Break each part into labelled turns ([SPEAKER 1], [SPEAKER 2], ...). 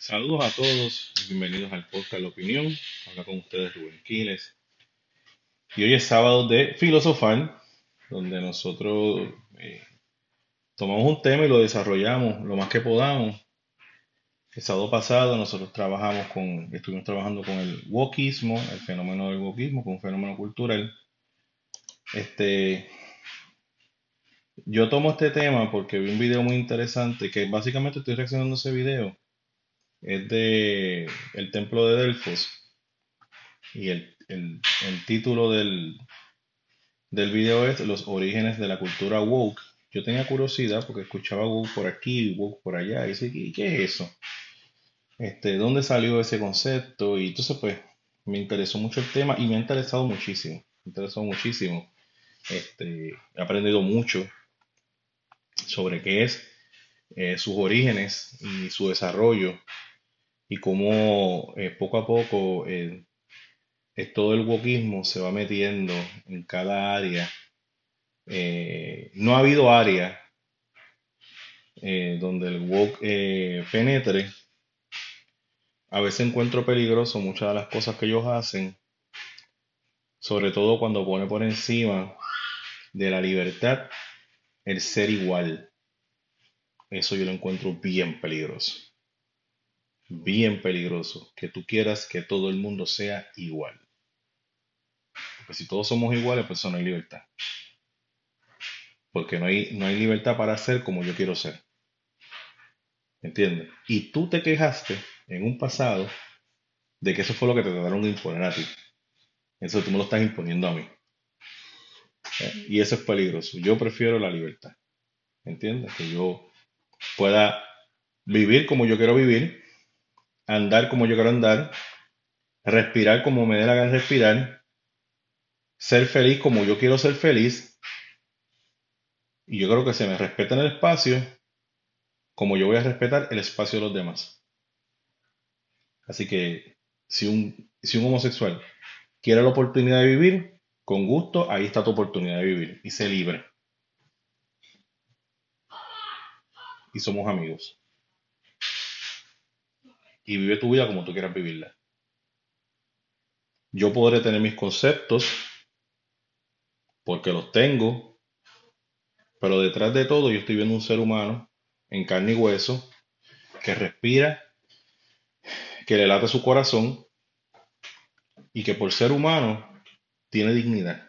[SPEAKER 1] Saludos a todos, bienvenidos al podcast La Opinión. Habla con ustedes Rubén Quiles. Y hoy es sábado de filosofar, donde nosotros eh, tomamos un tema y lo desarrollamos lo más que podamos. El sábado pasado nosotros trabajamos con, estuvimos trabajando con el wokismo, el fenómeno del wokismo, con un fenómeno cultural. Este, yo tomo este tema porque vi un video muy interesante que básicamente estoy reaccionando a ese video. Es de el templo de Delfos. Y el, el, el título del, del video es Los orígenes de la cultura woke. Yo tenía curiosidad porque escuchaba woke por aquí, woke por allá. Y dije, ¿qué, qué es eso? Este, ¿Dónde salió ese concepto? Y entonces pues me interesó mucho el tema y me ha interesado muchísimo. Me ha interesado muchísimo. Este, he aprendido mucho sobre qué es eh, sus orígenes y su desarrollo y cómo eh, poco a poco eh, todo el wokismo se va metiendo en cada área. no ha habido área donde el wok penetre. A veces encuentro peligroso muchas de las cosas que ellos hacen, sobre todo cuando pone por encima de la libertad el ser igual. Eso yo lo encuentro bien peligroso. Bien peligroso. Que tú quieras que todo el mundo sea igual. Porque si todos somos iguales, pues no hay libertad. Porque no hay, no hay libertad para ser como yo quiero ser. ¿Entiendes? Y tú te quejaste en un pasado de que eso fue lo que te trataron de imponer a ti. Eso tú me lo estás imponiendo a mí. Y eso es peligroso. Yo prefiero la libertad. ¿Entiendes? Que yo pueda vivir como yo quiero vivir, andar como yo quiero andar, respirar como me dé la gana respirar, ser feliz como yo quiero ser feliz. Y yo creo que se me respeta en el espacio como yo voy a respetar el espacio de los demás. Así que si un, si un homosexual quiere la oportunidad de vivir, con gusto, ahí está tu oportunidad de vivir y sé libre. Y somos amigos. Y vive tu vida como tú quieras vivirla. Yo podré tener mis conceptos porque los tengo, pero detrás de todo yo estoy viendo un ser humano en carne y hueso que respira, que le late su corazón y que por ser humano tiene dignidad.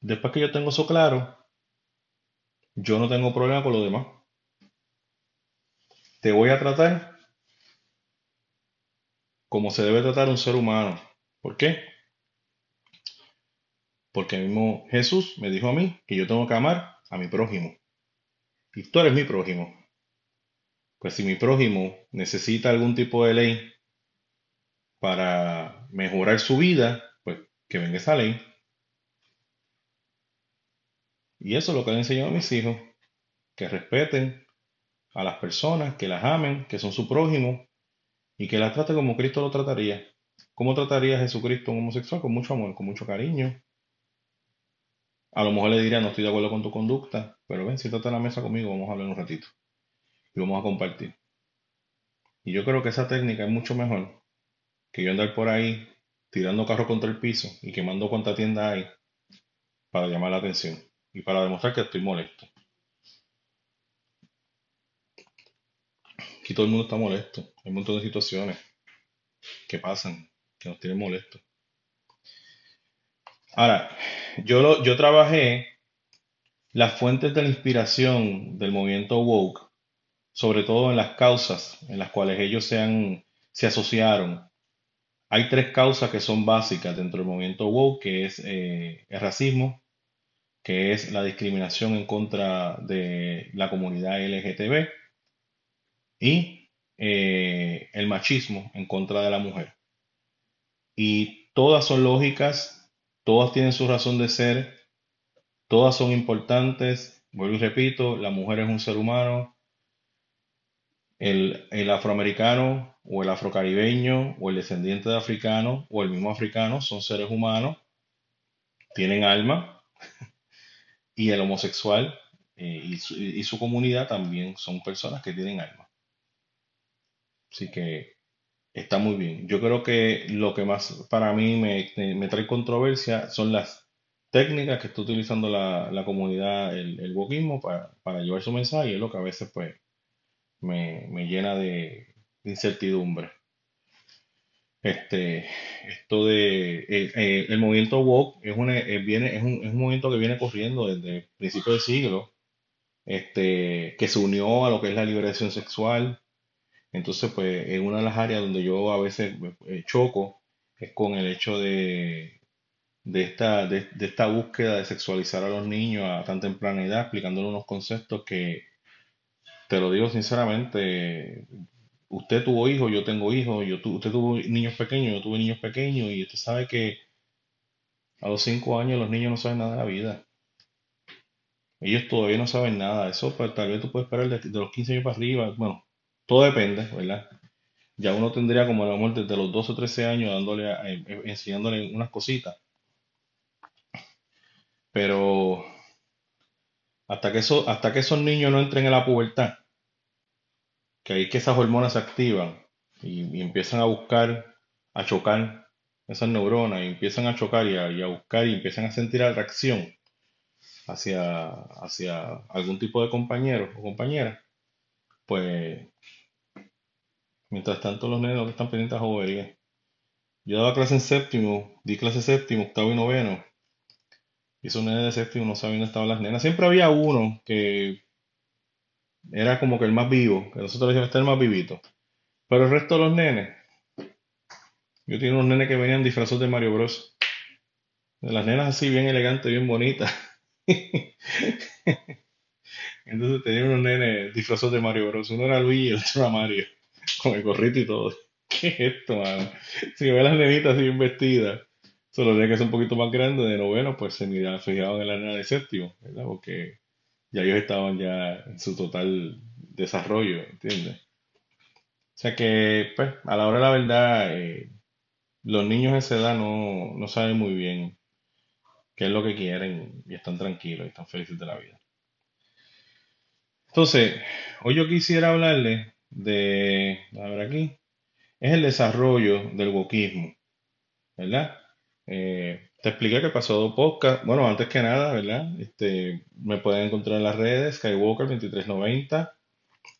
[SPEAKER 1] Después que yo tengo eso claro, yo no tengo problema con lo demás. Te voy a tratar como se debe tratar un ser humano. ¿Por qué? Porque mismo Jesús me dijo a mí que yo tengo que amar a mi prójimo. Y tú eres mi prójimo. Pues si mi prójimo necesita algún tipo de ley para mejorar su vida, pues que venga esa ley. Y eso es lo que le enseñado a mis hijos, que respeten a las personas, que las amen, que son su prójimo, y que las trate como Cristo lo trataría. ¿Cómo trataría Jesucristo a un homosexual? Con mucho amor, con mucho cariño. A lo mejor le diría, no estoy de acuerdo con tu conducta, pero ven, siéntate a la mesa conmigo, vamos a hablar un ratito. Y vamos a compartir. Y yo creo que esa técnica es mucho mejor que yo andar por ahí tirando carro contra el piso y quemando cuánta tienda hay para llamar la atención y para demostrar que estoy molesto. Aquí todo el mundo está molesto. Hay un montón de situaciones que pasan, que nos tienen molestos. Ahora, yo, lo, yo trabajé las fuentes de la inspiración del movimiento woke, sobre todo en las causas en las cuales ellos se, han, se asociaron hay tres causas que son básicas dentro del movimiento woke, que es eh, el racismo, que es la discriminación en contra de la comunidad LGTB y eh, el machismo en contra de la mujer. Y todas son lógicas, todas tienen su razón de ser, todas son importantes. Vuelvo y repito, la mujer es un ser humano, el, afroamericano o el afrocaribeño o el descendiente de africano o el mismo africano son seres humanos, tienen alma y el homosexual eh, y, su, comunidad también son personas que tienen alma. Así que está muy bien. Yo creo que lo que más para mí me, me trae controversia son las técnicas que está utilizando la, la comunidad, el, el wokismo, para, para llevar su mensaje, es lo que a veces pues me, me llena de, incertidumbre. Este, esto de el movimiento woke es, una, eh, viene, es, un, es un movimiento que viene corriendo desde el principio del siglo, este, que se unió a lo que es la liberación sexual. Entonces, pues, en una de las áreas donde yo a veces eh, choco es con el hecho de, de esta, de, esta búsqueda de sexualizar a los niños a tan temprana edad, explicándoles unos conceptos que, te lo digo sinceramente, usted tuvo hijos, yo tengo hijos, yo tu- usted tuvo niños pequeños, yo tuve niños pequeños, y usted sabe que a los cinco años los niños no saben nada de la vida. Ellos todavía no saben nada. Eso pues, tal vez tú puedes esperar de, de los 15 años para arriba. Bueno, todo depende, ¿verdad? Ya uno tendría como a lo mejor desde los 12 o 13 años dándole, a- eh, eh, enseñándole unas cositas. Pero hasta que eso, hasta que esos niños no entren en la pubertad, que ahí que esas hormonas se activan y, y empiezan a buscar, a chocar esas neuronas y empiezan a chocar y a, y a buscar y empiezan a sentir atracción hacia, hacia algún tipo de compañero o compañera, pues mientras tanto los nenes están pendientes a joverías. Yo daba clase en séptimo, di clase séptimo, octavo y noveno, y esos nenes de séptimo no sabían dónde estaban las nenas. Siempre había uno que era como que el más vivo, que nosotros decíamos este es el más vivito. Pero el resto de los nenes, yo tenía unos nenes que venían disfrazados de Mario Bros. De las nenas así bien elegantes, bien bonitas. Entonces tenía unos nenes disfrazados de Mario Bros. Uno era Luigi y el otro era Mario, con el gorrito y todo. ¿Qué es esto, mano? Si ve las nenitas bien vestidas, solo nenes que son un poquito más grandes de noveno, pues se miraban, fijaban en la nena de séptimo, ¿verdad? Porque ya ellos estaban ya en su total desarrollo, ¿entiendes? O sea que, pues, a la hora de la verdad, eh, los niños de esa edad no, no saben muy bien qué es lo que quieren y están tranquilos y están felices de la vida. Entonces, hoy yo quisiera hablarles de, a ver aquí, es el desarrollo del wokismo, ¿verdad? Eh, te expliqué que el pasado podcast, bueno, antes que nada, ¿verdad? Este, me pueden encontrar en las redes, Skywalker 2390,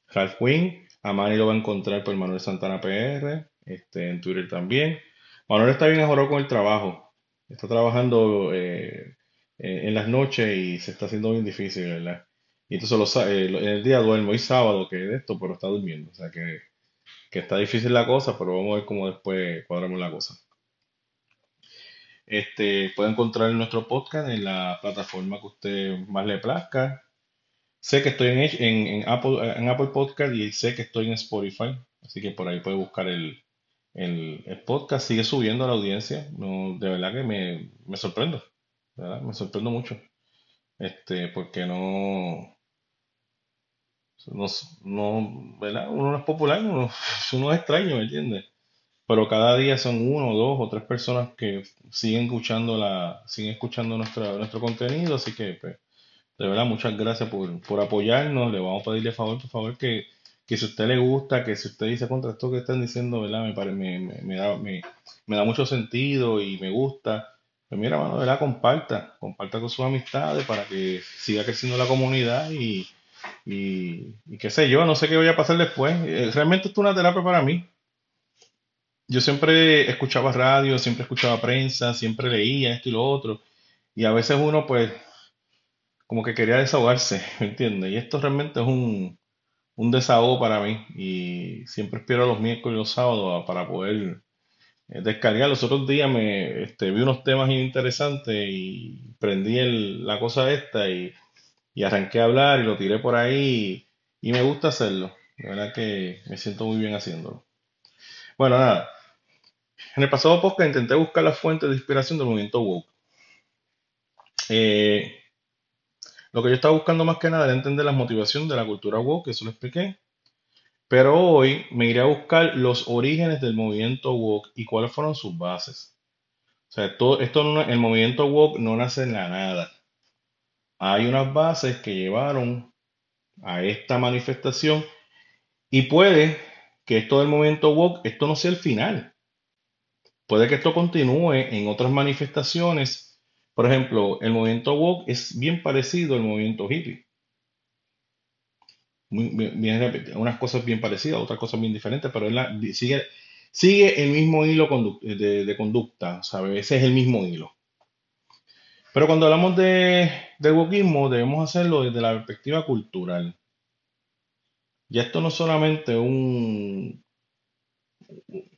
[SPEAKER 1] Ralph Wing, a Manny lo va a encontrar por Manuel Santana PR, este, en Twitter también. Manuel está bien ahorrado con el trabajo, está trabajando eh, eh, en las noches y se está haciendo bien difícil, ¿verdad? Y entonces los eh, en el día duermo, hoy sábado que es esto, pero está durmiendo, o sea que, que está difícil la cosa, pero vamos a ver cómo después cuadramos la cosa. Este, puede encontrar nuestro podcast en la plataforma que usted más le plazca. Sé que estoy en, en, en Apple, en Apple Podcast y sé que estoy en Spotify, así que por ahí puede buscar el, el, el podcast. Sigue subiendo la audiencia, no, de verdad que me, me sorprendo, ¿verdad? Me sorprendo mucho, este, porque no, no, no, ¿verdad? Uno no es popular, uno, uno es extraño, ¿me entiendes? Pero cada día son uno, dos o tres personas que siguen escuchando la, siguen escuchando nuestra, nuestro contenido, así que pues, de verdad muchas gracias por, por apoyarnos. Le vamos a pedirle favor, por favor, que, que si usted le gusta, que si usted dice contra esto que están diciendo, ¿verdad? Me, pare- me, me, me da, me, me da mucho sentido y me gusta. Pues mira, mano, ¿verdad? Comparta, comparta con sus amistades para que siga creciendo la comunidad y, y, qué sé yo, no sé qué voy a pasar después. Eh, Realmente esto es una terapia para mí. Yo siempre escuchaba radio, siempre escuchaba prensa, siempre leía esto y lo otro. Y a veces uno, pues, como que quería desahogarse, ¿me entiendes? Y esto realmente es un, un desahogo para mí. Y siempre espero los miércoles y los sábados para poder eh, descargar. Los otros días me este, vi unos temas interesantes y prendí la cosa esta y, y arranqué a hablar y lo tiré por ahí. Y, me gusta hacerlo. De verdad que me siento muy bien haciéndolo. Bueno, nada. En el pasado podcast intenté buscar las fuentes de inspiración del movimiento woke. Eh, lo que yo estaba buscando más que nada era entender la motivación de la cultura woke, eso lo expliqué. Pero hoy me iré a buscar los orígenes del movimiento woke y cuáles fueron sus bases. O sea, todo, esto no- el movimiento woke no nace en la nada. Hay unas bases que llevaron a esta manifestación y puede que esto del movimiento woke, esto no sea el final. Puede que esto continúe en otras manifestaciones. Por ejemplo, el movimiento woke es bien parecido al movimiento hippie. unas cosas bien parecidas, otras cosas bien diferentes, pero sigue, el mismo hilo de, de conducta, ¿sabe? Ese es el mismo hilo. Pero cuando hablamos de, wokismo, debemos hacerlo desde la perspectiva cultural. Ya esto no es solamente un,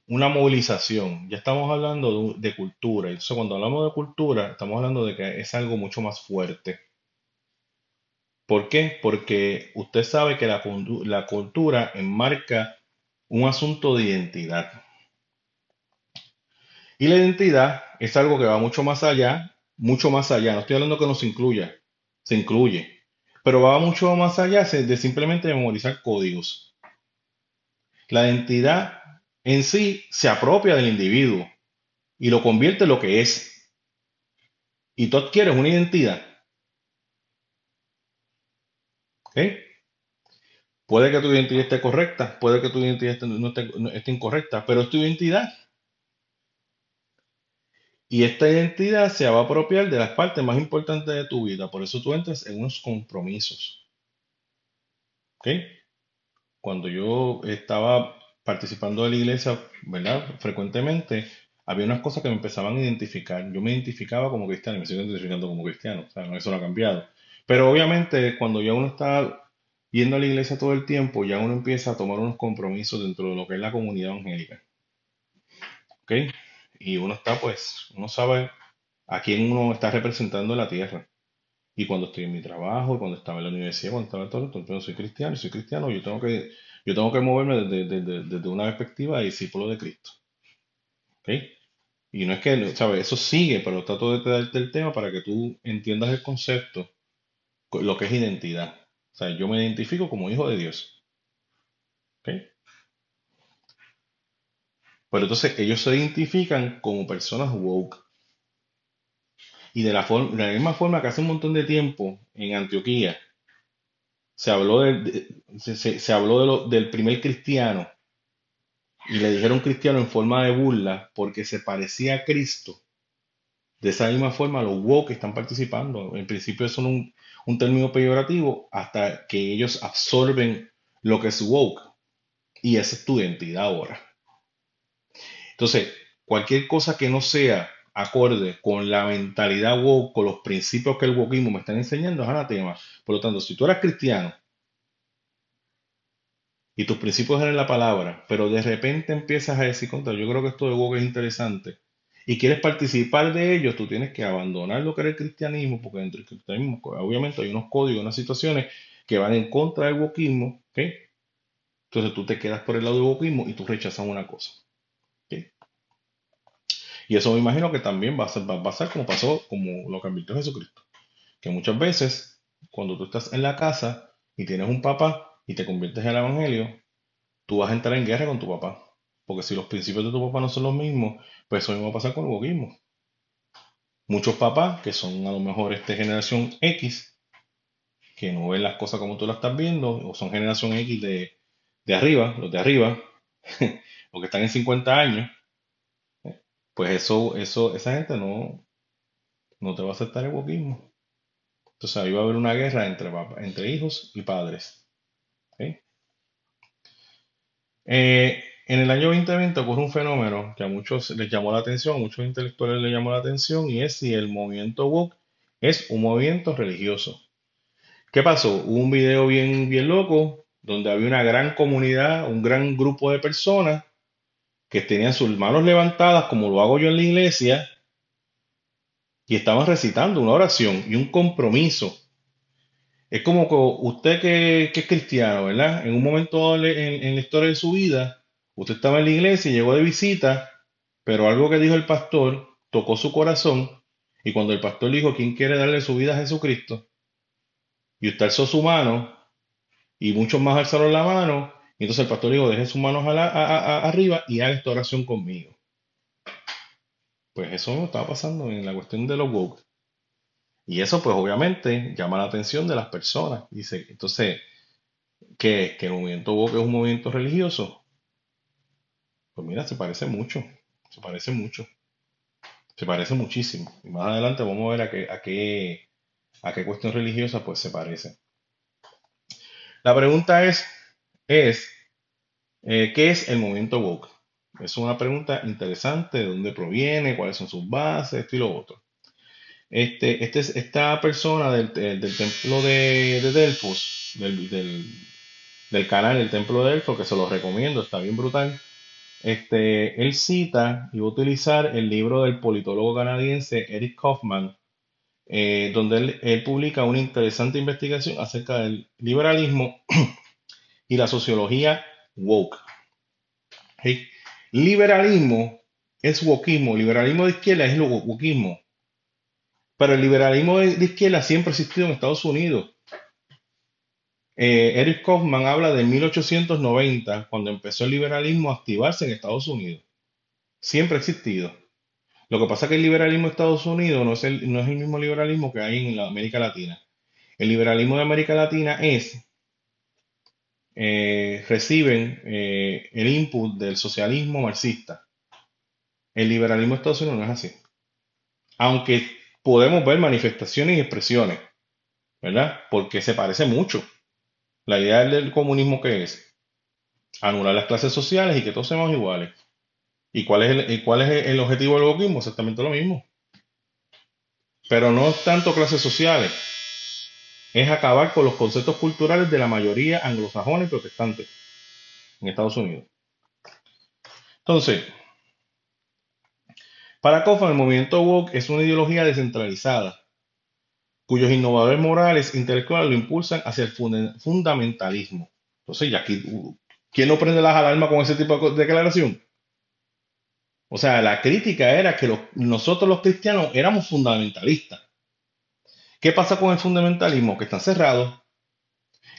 [SPEAKER 1] una movilización, ya estamos hablando de, cultura. Entonces, cuando hablamos de cultura, estamos hablando de que es algo mucho más fuerte. ¿Por qué? Porque usted sabe que la cultura enmarca un asunto de identidad. Y la identidad es algo que va mucho más allá mucho más allá. No estoy hablando que no se incluya, se incluye, pero va mucho más allá de simplemente memorizar códigos. La identidad en sí se apropia del individuo y lo convierte en lo que es. Y tú adquieres una identidad. Puede que tu identidad esté correcta, puede que tu identidad no esté, incorrecta, pero tu identidad. Y esta identidad se va a apropiar de las partes más importantes de tu vida. Por eso tú entras en unos compromisos. ¿Ok? Cuando yo estaba participando de la iglesia, ¿verdad? Frecuentemente, había unas cosas que me empezaban a identificar. Yo me identificaba como cristiano y me sigo identificando como cristiano. O sea, eso no ha cambiado. Pero obviamente, cuando ya uno está yendo a la iglesia todo el tiempo, ya uno empieza a tomar unos compromisos dentro de lo que es la comunidad evangélica. ¿Ok? Y uno está, pues, uno sabe a quién uno está representando en la tierra. Y cuando estoy en mi trabajo, cuando estaba en la universidad, cuando estaba en todo, entonces soy cristiano, soy cristiano, yo tengo que, yo tengo que moverme desde, una perspectiva de discípulo de Cristo. ¿Ok? Y no es que, ¿sabes? Eso sigue, pero trato de darte el tema para que tú entiendas el concepto, lo que es identidad. O sea, yo me identifico como hijo de Dios. ¿Ok? Pero entonces ellos se identifican como personas woke. Y de la, forma, de la misma forma que hace un montón de tiempo en Antioquía se habló, se, habló del primer cristiano y le dijeron cristiano en forma de burla porque se parecía a Cristo. De esa misma forma, los woke están participando. En principio son un, un término peyorativo hasta que ellos absorben lo que es woke. Y esa es tu identidad ahora. Entonces, cualquier cosa que no sea acorde con la mentalidad woke, con los principios que el wokismo me están enseñando, es anatema. Por lo tanto, si tú eres cristiano y tus principios eran la palabra, pero de repente empiezas a decir, contra, yo creo que esto de woke es interesante, y quieres participar de ello, tú tienes que abandonar lo que era el cristianismo, porque dentro del cristianismo, obviamente, hay unos códigos, unas situaciones que van en contra del wokismo, ¿ok? Entonces tú te quedas por el lado del wokismo y tú rechazas una cosa. Y eso me imagino que también va a, ser, va a pasar como pasó, como lo que Jesucristo. Que muchas veces, cuando tú estás en la casa y tienes un papá y te conviertes en el evangelio, tú vas a entrar en guerra con tu papá. Porque si los principios de tu papá no son los mismos, pues eso mismo va a pasar con el boquismo. Muchos papás, que son a lo mejor esta generación X, que no ven las cosas como tú las estás viendo, o son generación X de, de arriba, los de arriba, los que están en 50 años, pues eso, eso, esa gente no, no te va a aceptar el wokismo. Entonces ahí va a haber una guerra entre, entre hijos y padres. Eh, en el año 2020 ocurre un fenómeno que a muchos les llamó la atención, a muchos intelectuales les llamó la atención, y es si el movimiento woke es un movimiento religioso. ¿Qué pasó? Hubo un video bien, bien loco donde había una gran comunidad, un gran grupo de personas que tenían sus manos levantadas, como lo hago yo en la iglesia, y estaban recitando una oración y un compromiso. Es como que usted que, es cristiano, ¿verdad? En un momento en, en, la historia de su vida, usted estaba en la iglesia y llegó de visita, pero algo que dijo el pastor tocó su corazón, y cuando el pastor dijo, ¿quién quiere darle su vida a Jesucristo? Y usted alzó su mano, y muchos más alzaron la mano, y entonces el pastor dijo, deje sus manos arriba y haga esta oración conmigo. Pues eso no estaba pasando en la cuestión de los woke. Y eso pues obviamente llama la atención de las personas. Dice, entonces, ¿qué es? ¿Que el movimiento woke es un movimiento religioso? Pues mira, se parece mucho, se parece mucho, se parece muchísimo. Y más adelante vamos a ver a qué, a qué, a qué cuestión religiosa pues se parece. La pregunta es, es eh, ¿qué es el movimiento woke? Es una pregunta interesante, de dónde proviene, cuáles son sus bases, esto y lo otro. Este, este es- esta persona del, del- del templo de, de Delfos, del, del, del canal del templo de Delfos, que se lo recomiendo, está bien brutal. Este, él cita y va a utilizar el libro del politólogo canadiense Eric Kaufman, eh, donde él publica una interesante investigación acerca del liberalismo y la sociología woke. ¿ok? Liberalismo es wokismo, liberalismo de izquierda es wokismo, pero el liberalismo de, izquierda siempre ha existido en Estados Unidos. Eh, Eric Kaufman habla de 1890, cuando empezó el liberalismo a activarse en Estados Unidos. Siempre ha existido. Lo que pasa es que el liberalismo de Estados Unidos no es el, no es el mismo liberalismo que hay en América Latina. El liberalismo de América Latina es, eh, reciben eh, el input del socialismo marxista. El liberalismo de Estados Unidos no es así. Aunque podemos ver manifestaciones y expresiones, ¿verdad? Porque se parece mucho. La idea del comunismo que es anular las clases sociales y que todos seamos iguales. ¿Y cuál es el, cuál es el objetivo del wokismo? Exactamente lo mismo. Pero no tanto clases sociales, es acabar con los conceptos culturales de la mayoría anglosajona y protestante en Estados Unidos. Entonces, para Kaufman, el movimiento woke es una ideología descentralizada, cuyos innovadores morales e intelectuales lo impulsan hacia el funda- fundamentalismo. Entonces, uh, ¿quién no prende las alarmas con ese tipo de declaración? O sea, la crítica era que nosotros los cristianos éramos fundamentalistas. ¿Qué pasa con el fundamentalismo? Que están cerrados,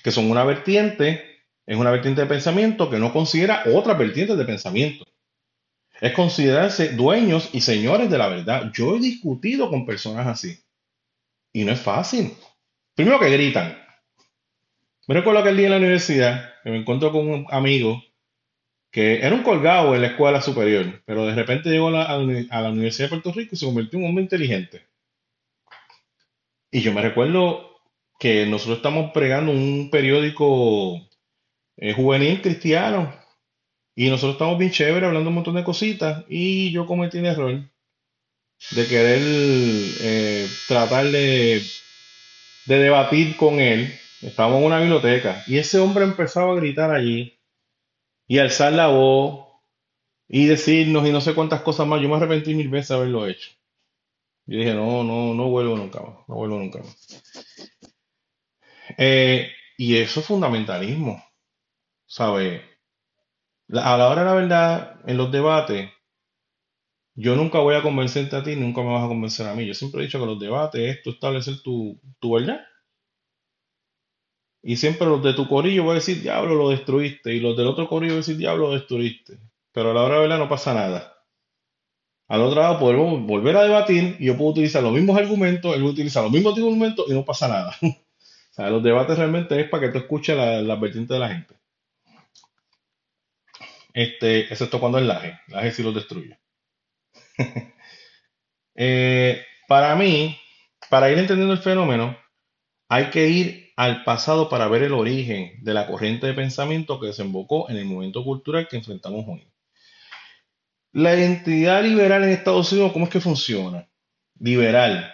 [SPEAKER 1] que son una vertiente, es una vertiente de pensamiento que no considera otras vertientes de pensamiento. Es considerarse dueños y señores de la verdad. Yo he discutido con personas así y no es fácil. Primero que gritan. Me recuerdo aquel día en la universidad que me encuentro con un amigo que era un colgado en la escuela superior, pero de repente llegó a la, a la uni- a la Universidad de Puerto Rico y se convirtió en un hombre inteligente. Y yo me recuerdo que nosotros estamos pregando un periódico eh, juvenil cristiano y nosotros estamos bien chévere hablando un montón de cositas y yo cometí el error de querer eh, tratar de, de debatir con él. Estábamos en una biblioteca y ese hombre empezaba a gritar allí y alzar la voz y decirnos y no sé cuántas cosas más. Yo me arrepentí mil veces de haberlo hecho. Yo dije, no, no, no vuelvo nunca más, no vuelvo nunca más. Eh, y eso es fundamentalismo, ¿sabes? A la hora de la verdad, en los debates, yo nunca voy a convencerte a ti, nunca me vas a convencer a mí. Yo siempre he dicho que los debates es tú establecer tu, tu verdad. Y siempre los de tu corillo voy a decir, diablo, lo destruiste. Y los del otro corillo voy a decir, diablo, lo destruiste. Pero a la hora de la verdad no pasa nada. Al otro lado podemos volver a debatir y yo puedo utilizar los mismos argumentos, él va a utilizar los mismos argumentos y no pasa nada. O sea, los debates realmente es para que tú escuches la, la vertiente de la gente. Este, excepto cuando es laje. Laje sí los destruye. Eh, para mí, para ir entendiendo el fenómeno, hay que ir al pasado para ver el origen de la corriente de pensamiento que desembocó en el movimiento cultural que enfrentamos hoy. La identidad liberal en Estados Unidos, ¿cómo es que funciona? Liberal.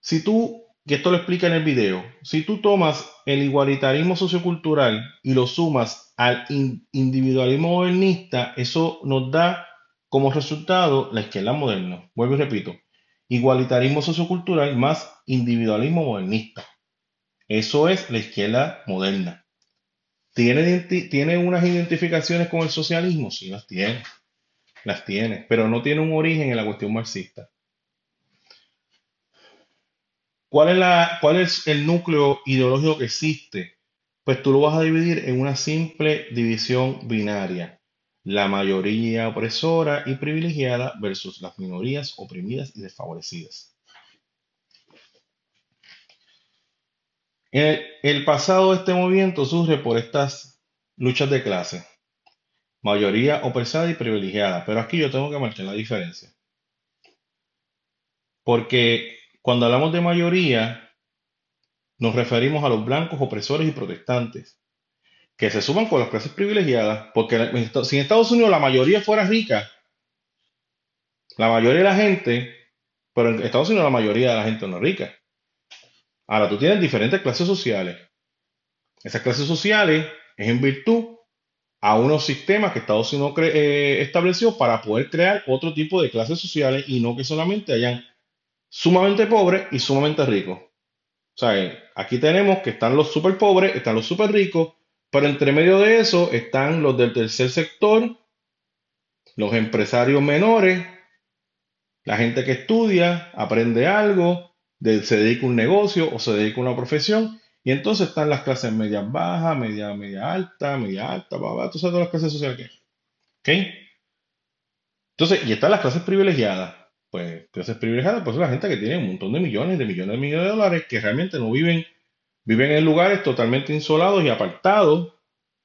[SPEAKER 1] Si tú, y esto lo explica en el video, si tú tomas el igualitarismo sociocultural y lo sumas al in- individualismo modernista, eso nos da como resultado la izquierda moderna. Vuelvo y repito, igualitarismo sociocultural más individualismo modernista. Eso es la izquierda moderna. ¿Tiene, identi- ¿Tiene unas identificaciones con el socialismo? Sí, las tiene. Las tiene, pero no tiene un origen en la cuestión marxista. ¿Cuál es, la, ¿Cuál es el núcleo ideológico que existe? Pues tú lo vas a dividir en una simple división binaria. La mayoría opresora y privilegiada versus las minorías oprimidas y desfavorecidas. El, pasado de este movimiento surge por estas luchas de clase. mayoría opresada y privilegiada. Pero aquí yo tengo que marcar la diferencia. Porque cuando hablamos de mayoría, nos referimos a los blancos opresores y protestantes, que se suman con las clases privilegiadas, porque si en Estados Unidos la mayoría fuera rica, la mayoría de la gente, pero en Estados Unidos la mayoría de la gente no es rica. Ahora tú tienes diferentes clases sociales. Esas clases sociales es en virtud a unos sistemas que Estados Unidos eh, estableció para poder crear otro tipo de clases sociales y no que solamente hayan sumamente pobres y sumamente ricos. O sea, aquí tenemos que están los super pobres, están los super ricos, pero entre medio de eso están los del tercer sector, los empresarios menores, la gente que estudia, aprende algo, se dedica a un negocio o se dedica a una profesión, y entonces están las clases medias bajas, media, media alta, media alta, bla, tú sabes todas las clases sociales que hay. ¿Ok? Entonces, y están las clases privilegiadas pues clases privilegiadas, pues la gente que tiene un montón de millones, de millones de millones de dólares, que realmente no viven, viven en lugares totalmente insolados y apartados,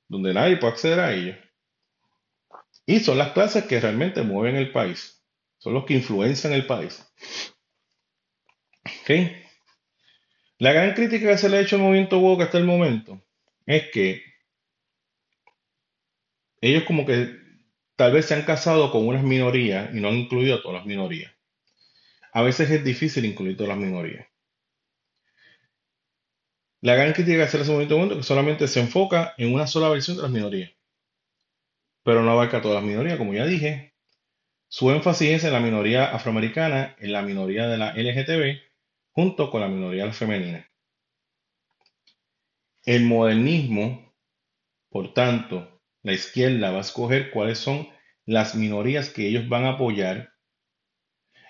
[SPEAKER 1] donde nadie puede acceder a ellos. Y son las clases que realmente mueven el país, son los que influencian el país. La gran crítica que se le ha hecho al movimiento woke hasta el momento es que ellos como que tal vez se han casado con unas minorías y no han incluido a todas las minorías a veces es difícil incluir todas las minorías. La gran crítica que hace ese movimiento es que solamente se enfoca en una sola versión de las minorías, pero no abarca todas las minorías, como ya dije. Su énfasis es en la minoría afroamericana, en la minoría de la LGTB, junto con la minoría femenina. El modernismo, por tanto, la izquierda va a escoger cuáles son las minorías que ellos van a apoyar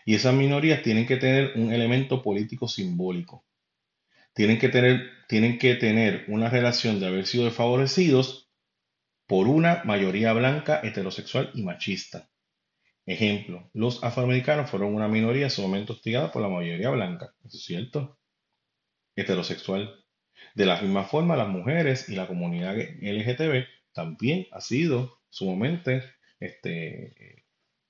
[SPEAKER 1] y esas minorías tienen que tener un elemento político simbólico. Tienen que tener, tienen que tener una relación de haber sido desfavorecidos por una mayoría blanca, heterosexual y machista. Ejemplo, los afroamericanos fueron una minoría sumamente hostigada por la mayoría blanca. ¿Eso es cierto? Heterosexual. De la misma forma, las mujeres y la comunidad LGTB también ha sido sumamente este,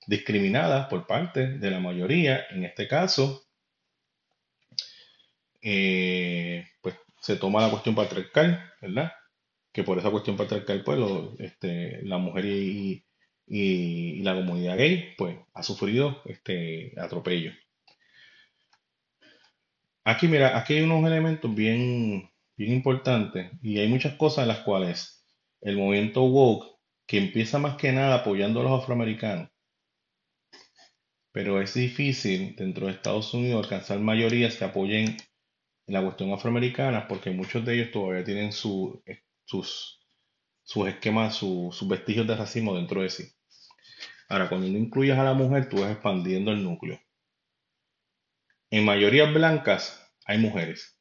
[SPEAKER 1] discriminadas por parte de la mayoría, en este caso, eh, pues se toma la cuestión patriarcal, ¿verdad? Que por esa cuestión patriarcal, pues este, la mujer y, la comunidad gay, pues ha sufrido este atropello. Aquí, mira, aquí hay unos elementos bien, bien importantes y hay muchas cosas en las cuales el movimiento woke, que empieza más que nada apoyando a los afroamericanos, pero es difícil dentro de Estados Unidos alcanzar mayorías que apoyen la cuestión afroamericana porque muchos de ellos todavía tienen su, eh, sus, sus esquemas, sus vestigios de racismo dentro de sí. Ahora, cuando no incluyes a la mujer, tú vas expandiendo el núcleo. En mayorías blancas hay mujeres.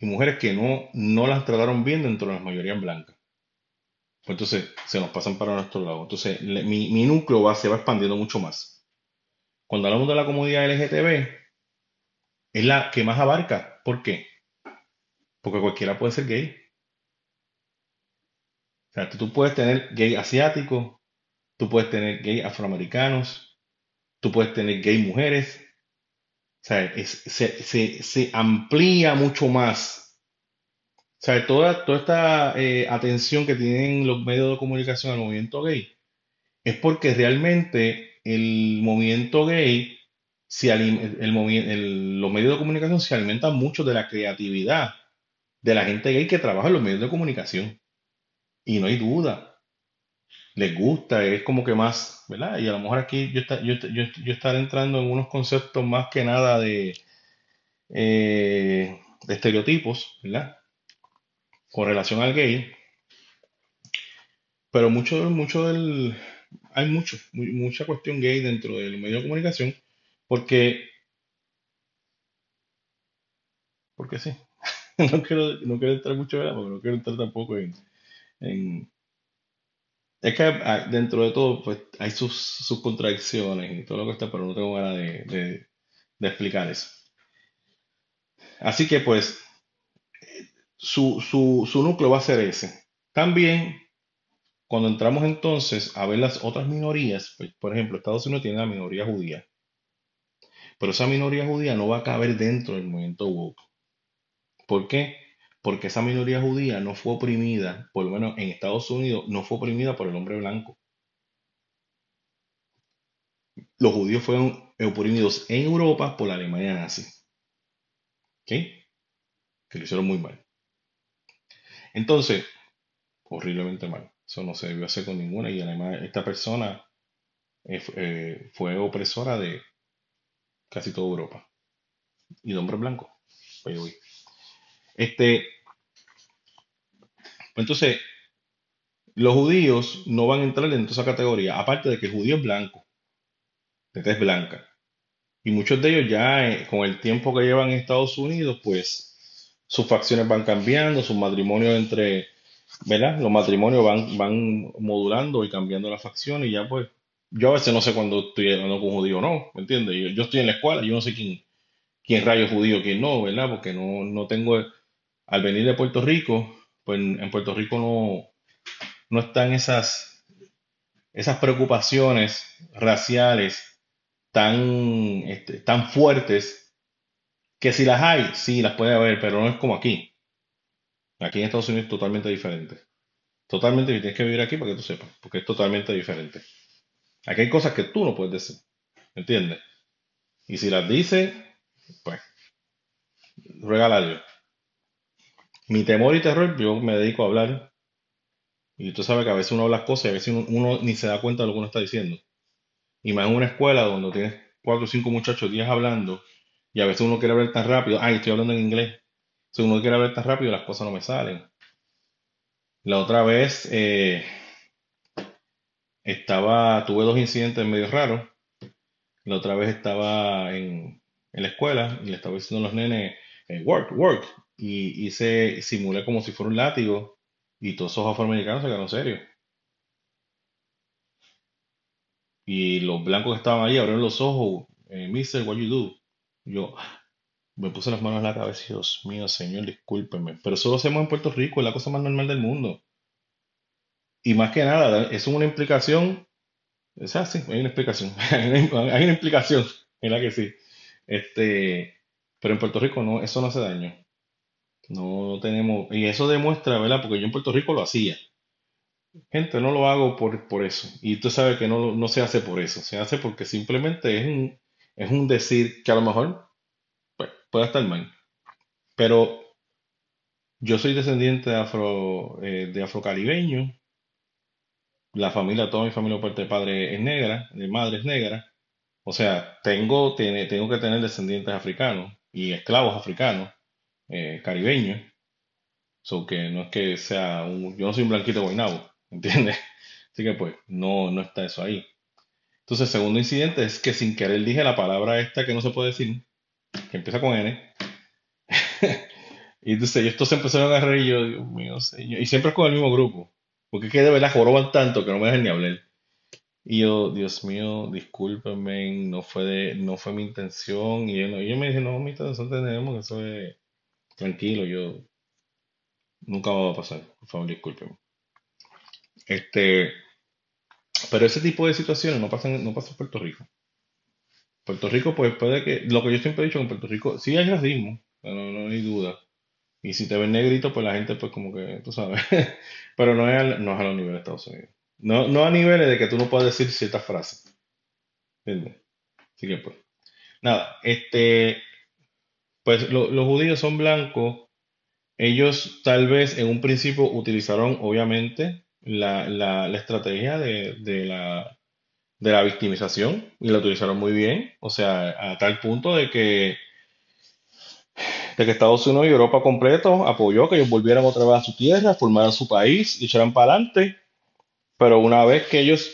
[SPEAKER 1] Y mujeres que no, no las trataron bien dentro de las mayorías blancas. Pues entonces se nos pasan para nuestro lado. Entonces mi, mi núcleo va, se va expandiendo mucho más. Cuando hablamos de la comunidad LGTB, es la que más abarca. ¿Por qué? Porque cualquiera puede ser gay. O sea, tú puedes tener gay asiático, tú puedes tener gay afroamericanos, tú puedes tener gay mujeres. O sea, se, amplía mucho más. O sea, toda, toda esta eh, atención que tienen los medios de comunicación al movimiento gay es porque realmente el movimiento gay, el, los medios de comunicación se alimentan mucho de la creatividad de la gente gay que trabaja en los medios de comunicación. Y no hay duda. Les gusta, es como que más, ¿verdad? Y a lo mejor aquí yo, está, yo, yo, estaré entrando en unos conceptos más que nada de, eh, de estereotipos, ¿verdad? Con relación al gay. Pero mucho, mucho del, hay mucho, mucha cuestión gay dentro del medio de comunicación, porque, porque sí, no quiero, no quiero entrar mucho, ¿verdad? porque no quiero entrar tampoco en, es que ah, dentro de todo, pues hay sus, sus, contradicciones y todo lo que está, pero no tengo ganas de, de, explicar eso. Así que, pues, su, su, su núcleo va a ser ese. También cuando entramos entonces a ver las otras minorías, pues, por ejemplo, Estados Unidos tiene la minoría judía, pero esa minoría judía no va a caber dentro del movimiento woke. ¿Por qué? Porque esa minoría judía no fue oprimida, por lo menos en Estados Unidos, no fue oprimida por el hombre blanco. Los judíos fueron oprimidos en Europa por la Alemania nazi. ¿Ok? Que lo hicieron muy mal. Entonces, horriblemente mal. Eso no se debió hacer con ninguna. Y además, esta persona eh, eh, fue opresora de casi toda Europa. Y de hombre blanco. Este, entonces, los judíos no van a entrar en esa categoría, aparte de que el judío es blanco, de tez blanca. Y muchos de ellos ya eh, con el tiempo que llevan en Estados Unidos, pues sus facciones van cambiando, sus matrimonios entre, ¿verdad? Los matrimonios van, van modulando y cambiando las facciones y ya pues, yo a veces no sé cuándo estoy hablando con un judío o no, ¿me entiendes? Yo, yo, estoy en la escuela, yo no sé quién, quién rayo judío, quién no, ¿verdad? Porque no, no tengo al venir de Puerto Rico, pues en Puerto Rico no, no están esas, esas preocupaciones raciales tan, este, tan fuertes que si las hay, sí, las puede haber, pero no es como aquí. Aquí en Estados Unidos es totalmente diferente. Totalmente, tienes que vivir aquí para que tú sepas, porque es totalmente diferente. Aquí hay cosas que tú no puedes decir, ¿entiendes? Y si las dices, pues, regala. Mi temor y terror, yo me dedico a hablar. Y tú sabes que a veces uno habla cosas y a veces uno, ni se da cuenta de lo que uno está diciendo. Y más en una escuela donde tienes cuatro o cinco muchachos, días hablando, y a veces uno quiere hablar tan rápido. Ay, estoy hablando en inglés. Si uno quiere hablar tan rápido, las cosas no me salen. La otra vez eh, estaba, tuve dos incidentes medio raros. La otra vez estaba en, en la escuela y le estaba diciendo a los nenes, eh, work, work y hice, simulé como si fuera un látigo y todos esos afroamericanos se quedaron serios. Y los blancos que estaban ahí abrieron los ojos, eh, Mister, what you do? Yo me puse las manos en la cabeza y Dios mío, señor, discúlpeme. Pero eso lo hacemos en Puerto Rico, es la cosa más normal del mundo. Y más que nada, es una implicación, es así, hay una explicación, hay una implicación, es la que sí. Este, pero en Puerto Rico no, eso no hace daño. No tenemos, y eso demuestra, ¿verdad? Porque yo en Puerto Rico lo hacía. Gente, no lo hago por, por eso. Y tú sabes que no, no se hace por eso. Se hace porque simplemente es un, es un decir que a lo mejor pues, puede estar mal. Pero yo soy descendiente de afro, eh, de afrocaribeño. La familia, toda mi familia parte de padre es negra, de madre es negra. O sea, tengo, tiene, tengo que tener descendientes africanos y esclavos africanos eh, caribeño. So que no es que sea un, yo no soy un blanquito guaynabo, ¿entiendes? Así que pues no, no está eso ahí. Entonces, segundo incidente es que sin querer dije la palabra esta que no se puede decir, que empieza con N. y entonces estos se empezaron a reír y yo, Dios mío, señor. Y siempre con el mismo grupo. Porque es que de verdad joroban tanto que no me dejan ni hablar. Y yo, Dios mío, discúlpenme, no fue de, no fue mi intención. Y ellos, me dije, no, mi intención tenemos, que eso es tranquilo, yo nunca va a pasar, por favor, discúlpeme. Este, pero ese tipo de situaciones no pasan, no pasa en Puerto Rico. Puerto Rico, pues puede que, lo que yo siempre he dicho en Puerto Rico, sí hay racismo, no, no hay duda. Y si te ven negrito, pues la gente, pues como que, tú sabes, pero no es, no es a los niveles de Estados Unidos. No, no a niveles de que tú no puedas decir ciertas frases. ¿Entiendes? Así que pues. Nada, este, pues los judíos son blancos. Ellos tal vez en un principio utilizaron obviamente la, la, estrategia de, de, la, de la victimización y la utilizaron muy bien. O sea, a tal punto de que, de que Estados Unidos y Europa completo apoyó que ellos volvieran otra vez a su tierra, formaran su país y echaran para adelante. Pero una vez que ellos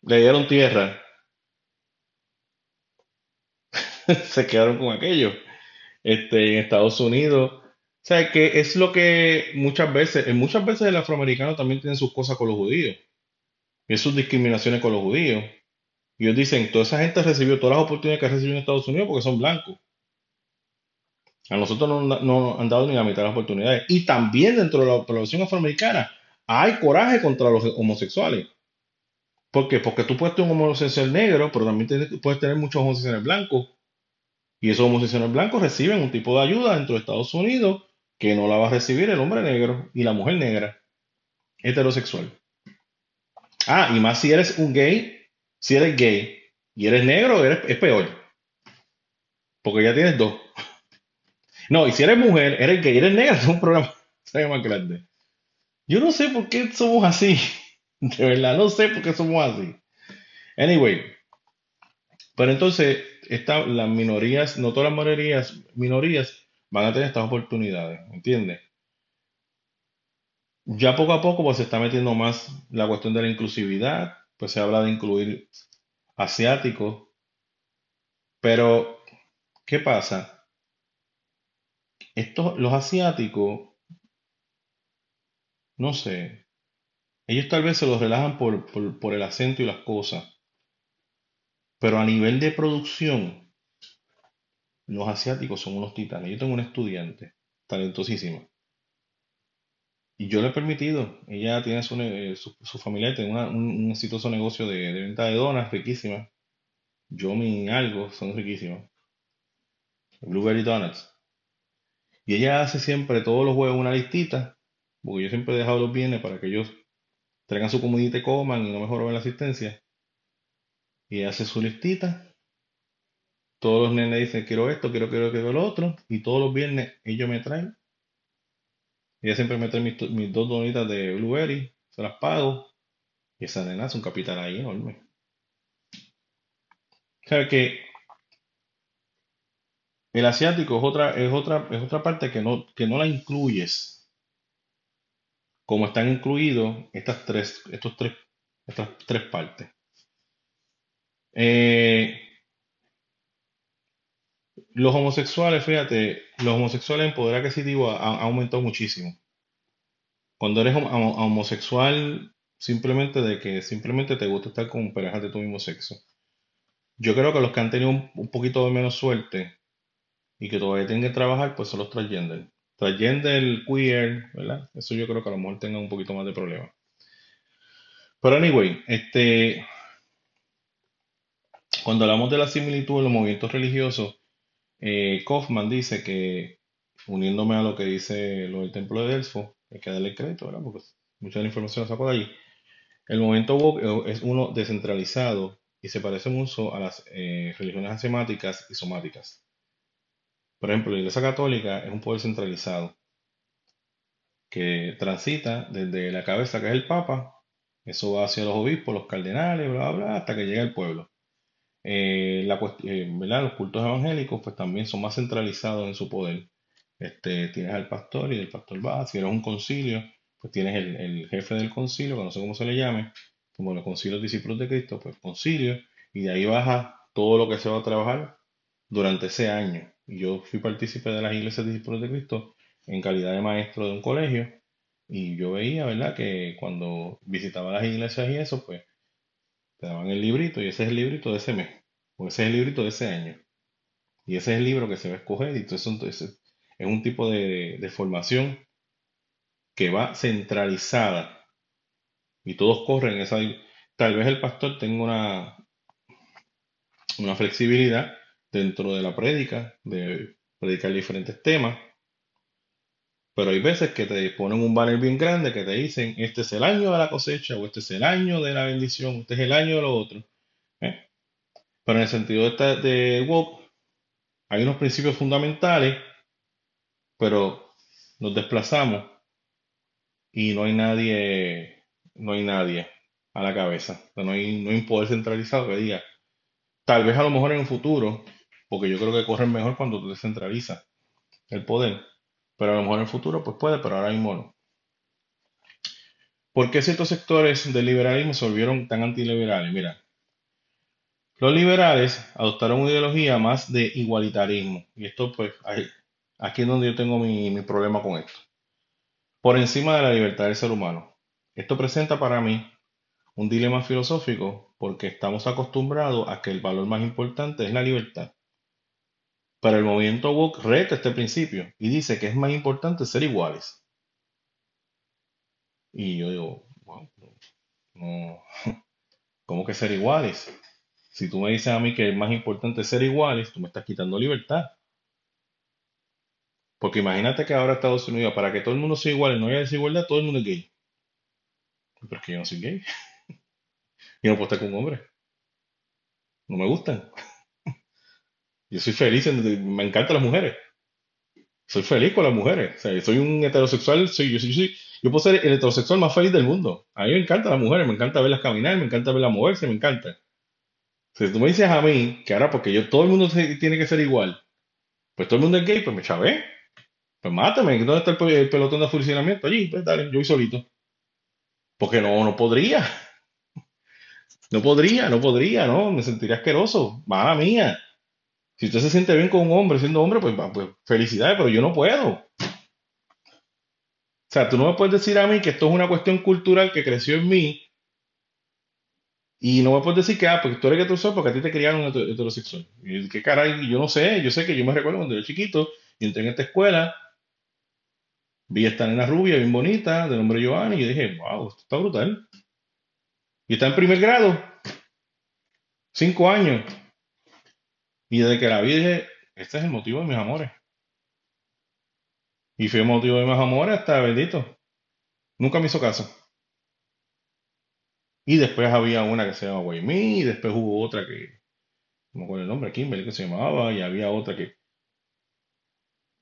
[SPEAKER 1] le dieron tierra, se quedaron con aquello este, en Estados Unidos. O sea, que es lo que muchas veces, muchas veces el afroamericano también tiene sus cosas con los judíos. Y sus discriminaciones con los judíos. Y ellos dicen, toda esa gente recibió todas las oportunidades que ha recibido en Estados Unidos porque son blancos. A nosotros no, no han dado ni la mitad de las oportunidades. Y también dentro de la población afroamericana hay coraje contra los homosexuales. ¿Por qué? Porque tú puedes tener un homosexual negro, pero también puedes tener muchos homosexuales blancos. Y esos homosexuales blancos reciben un tipo de ayuda dentro de Estados Unidos que no la va a recibir el hombre negro y la mujer negra, heterosexual. Ah, y más si eres un gay, si eres gay y eres negro, es peor. Porque ya tienes dos. No, y si eres mujer, eres gay, eres negra, es un problema más grande. Yo no sé por qué somos así. De verdad, no sé por qué somos así. Anyway, pero entonces, las minorías, no todas las minorías, minorías van a tener estas oportunidades, ¿entiendes? Ya poco a poco pues se está metiendo más la cuestión de la inclusividad, pues se habla de incluir asiáticos, pero ¿qué pasa? Estos, los asiáticos, no sé, ellos tal vez se los relajan por, por el acento y las cosas, pero a nivel de producción, los asiáticos son unos titanes. Yo tengo una estudiante talentosísima. Y yo le he permitido, ella tiene su, su, familia, tiene un, exitoso negocio de, venta de donas riquísimas. Yo mi algo son riquísimas. Blueberry Donuts. Y ella hace siempre todos los jueves una listita, porque yo siempre he dejado los bienes para que ellos traigan su comidita y coman y no me roben la asistencia. Y hace su listita. Todos los nenes dicen, quiero esto, quiero, quiero, quiero lo otro. Y todos los viernes ellos me traen. Ella siempre me trae mis, dos donitas de blueberry, se las pago. Y esa nena es un capital ahí enorme. O sea que el asiático es otra, es otra, es otra parte que no, que no la incluyes. Como están incluidos estas tres, estos tres, estas tres partes. Eh, los homosexuales, fíjate, los homosexuales en poder adquisitivo ha, aumentado muchísimo. Cuando eres homosexual, simplemente de que simplemente te gusta estar con parejas de tu mismo sexo. Yo creo que los que han tenido un, poquito de menos suerte y que todavía tienen que trabajar, pues son los transgender. Transgender, queer, ¿verdad? Eso yo creo que a lo mejor tengan un poquito más de problema. Pero anyway, este, cuando hablamos de la similitud en los movimientos religiosos, eh, Kaufman dice que, uniéndome a lo que dice lo del templo de Delfo, hay que darle crédito, ¿verdad? Porque mucha de la información la saco de allí. El movimiento woke es uno descentralizado y se parece mucho a las eh, religiones asemáticas y somáticas. Por ejemplo, la Iglesia Católica es un poder centralizado que transita desde la cabeza que es el Papa, eso va hacia los obispos, los cardenales, bla, bla, hasta que llega al pueblo. Eh, la, eh, los cultos evangélicos pues también son más centralizados en su poder. Este, tienes al pastor y el pastor va, si eres un concilio, pues tienes el, jefe del concilio, que no sé cómo se le llame, como los concilios discípulos de Cristo, pues concilio, y de ahí baja todo lo que se va a trabajar durante ese año. Yo fui partícipe de las iglesias discípulos de Cristo en calidad de maestro de un colegio, y yo veía, ¿verdad?, que cuando visitaba las iglesias y eso, pues te daban el librito y ese es el librito de ese mes, o ese es el librito de ese año. Y ese es el libro que se va a escoger y entonces es un tipo de, de formación que va centralizada y todos corren esa... Tal vez el pastor tenga una, una flexibilidad dentro de la prédica, de predicar diferentes temas, pero hay veces que te ponen un banner bien grande que te dicen, este es el año de la cosecha o este es el año de la bendición, este es el año de lo otro. ¿eh? Pero en el sentido de, de WOP, hay unos principios fundamentales, pero nos desplazamos y no hay nadie, no hay nadie a la cabeza. no, hay, no hay un poder centralizado que diga, tal vez a lo mejor en un futuro, porque yo creo que corren mejor cuando tú descentralizas el poder pero a lo mejor en el futuro pues puede, pero ahora mismo no. ¿Por qué ciertos sectores del liberalismo se volvieron tan antiliberales? Mira, los liberales adoptaron una ideología más de igualitarismo. Y esto pues aquí es donde yo tengo mi, mi problema con esto. Por encima de la libertad del ser humano. Esto presenta para mí un dilema filosófico porque estamos acostumbrados a que el valor más importante es la libertad. Pero el movimiento woke reta este principio y dice que es más importante ser iguales. Y yo digo, wow, no, ¿cómo que ser iguales? Si tú me dices a mí que es más importante ser iguales, tú me estás quitando libertad. Porque imagínate que ahora Estados Unidos, para que todo el mundo sea igual y no haya desigualdad, todo el mundo es gay. Pero es que yo no soy gay. Yo no puedo estar con un hombre. No me gustan. Yo soy feliz, me encantan las mujeres. Soy feliz con las mujeres. Soy un heterosexual, soy, yo, soy- yo, yo puedo ser el heterosexual más feliz del mundo. A mí me encantan las mujeres, me encanta verlas caminar, me encanta verlas moverse, me encanta. Si tú me dices a mí que ahora porque yo todo el mundo tiene que ser igual, pues todo el mundo es gay, pues me chavé. Pues mátame, ¿dónde está el pelotón de funcionamiento? Allí, pues dale, yo voy solito. Porque no, no podría. No podría, no podría, no, me sentiría asqueroso. Mala mía. Si usted se siente bien con un hombre siendo hombre, pues, pues felicidades, pero yo no puedo. O sea, tú no me puedes decir a mí que esto es una cuestión cultural que creció en mí y no me puedes decir que, ah, porque tú eres heterosexual porque a ti te criaron heter- heterosexual. Y qué caray, yo no sé, yo sé que yo me recuerdo cuando yo era chiquito y entré en esta escuela, vi a esta nena rubia, bien bonita, de nombre Giovanni, y yo dije, wow, esto está brutal. Y está en primer grado, cinco años. Y desde que la vi dije, este es el motivo de mis amores. Y fue el motivo de mis amores hasta bendito. Nunca me hizo caso. Y después había una que se llama Waimi, y después hubo otra que, no acuerdo el nombre, Kimberly que se llamaba, y había otra que...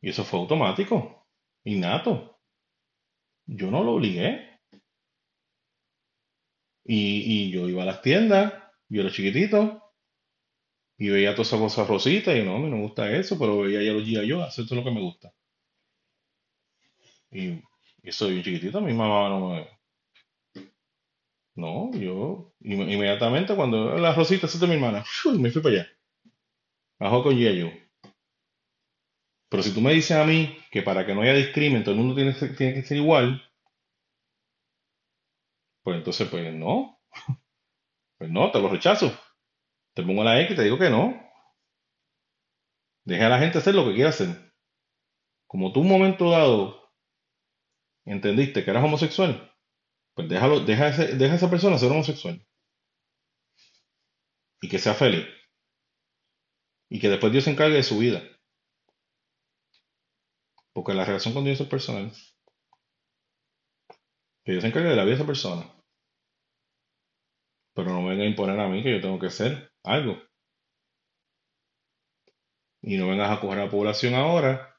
[SPEAKER 1] Y eso fue automático, innato. Yo no lo obligué. Y, y yo iba a las tiendas, yo era chiquitito, y veía todas esas cosas rositas, y no, a mí no me gusta eso, pero veía ya los G.I. Joe, eso es lo que me gusta. Y, y eso bien chiquitito, mi mamá no me... No, yo inme- inmediatamente cuando la rosita, esa es de mi hermana, me fui para allá, abajo con G.I. Pero si tú me dices a mí que para que no haya discrimen, todo el mundo tiene, tiene que ser igual, pues entonces, pues no, pues no, te lo rechazo. Te pongo la X y te digo que no. Deja a la gente hacer lo que quiera hacer. Como tú un momento dado entendiste que eras homosexual, pues déjalo, deja, ese- deja a esa persona ser homosexual y que sea feliz. Y que después Dios se encargue de su vida. Porque la relación con Dios es personal. Que Dios se encargue de la vida de esa persona. Pero no me venga a imponer a mí que yo tengo que ser algo. Y no vengas a coger a la población ahora.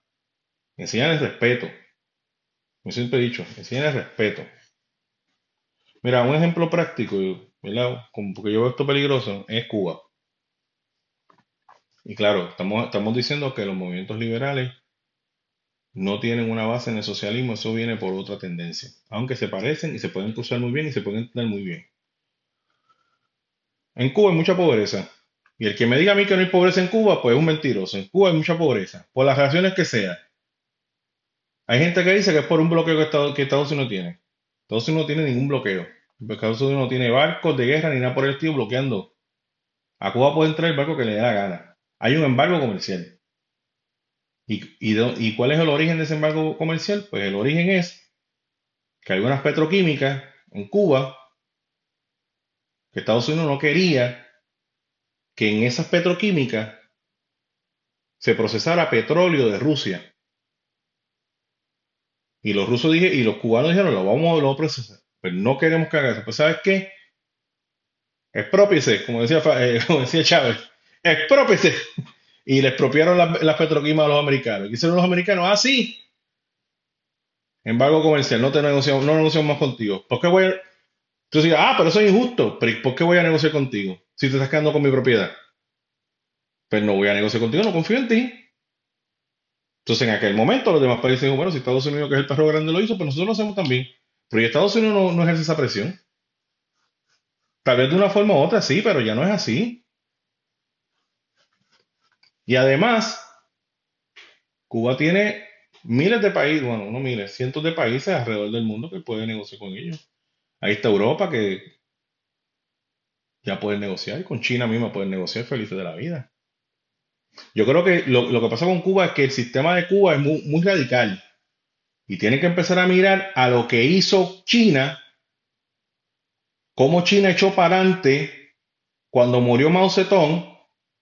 [SPEAKER 1] Enseñarles respeto. Yo siempre he dicho, enseñarles respeto. Mira, un ejemplo práctico, ¿verdad? Como porque yo veo esto peligroso, es Cuba. Y claro, estamos, estamos diciendo que los movimientos liberales no tienen una base en el socialismo, eso viene por otra tendencia. Aunque se parecen y se pueden cruzar muy bien y se pueden entender muy bien. En Cuba hay mucha pobreza. Y el que me diga a mí que no hay pobreza en Cuba, pues es un mentiroso. En Cuba hay mucha pobreza, por las razones que sea. Hay gente que dice que es por un bloqueo que Estados, Unidos tiene. Estados Unidos no tiene ningún bloqueo. Estados Unidos no tiene barcos de guerra ni nada por el estilo bloqueando. A Cuba puede entrar el barco que le dé la gana. Hay un embargo comercial. ¿Y, ¿Y cuál es el origen de ese embargo comercial? Pues el origen es que hay unas petroquímicas en Cuba que Estados Unidos no quería que en esas petroquímicas se procesara petróleo de Rusia. Y los rusos dije, y los cubanos dijeron, lo vamos, lo vamos a procesar. Pero no queremos que haga eso. Pues ¿sabes qué? Expropiese, como decía, eh, como decía Chávez. Expropiese. Y le expropiaron las, las petroquímicas a los americanos. ¿Qué hicieron los americanos? Ah, sí. Embargo comercial, no te negociamos, no negociamos más contigo. ¿Por qué voy a...? Tú dices, ah, pero eso es injusto. Pero ¿por qué voy a negociar contigo? Si te estás quedando con mi propiedad. Pues no voy a negociar contigo, no confío en ti. Entonces, en aquel momento, los demás países dijeron, bueno, si Estados Unidos, que es el perro grande, lo hizo, pues nosotros lo hacemos también. Pero Estados Unidos no, no ejerce esa presión. Tal vez de una forma u otra sí, pero ya no es así. Y además, Cuba tiene miles de países, bueno, no miles, cientos de países alrededor del mundo que pueden negociar con ellos. Ahí está Europa que ya pueden negociar, con China misma pueden negociar felices de la vida. Yo creo que lo, lo que pasa con Cuba es que el sistema de Cuba es muy, radical. Y tienen que empezar a mirar a lo que hizo China, cómo China echó para adelante cuando murió Mao Zedong,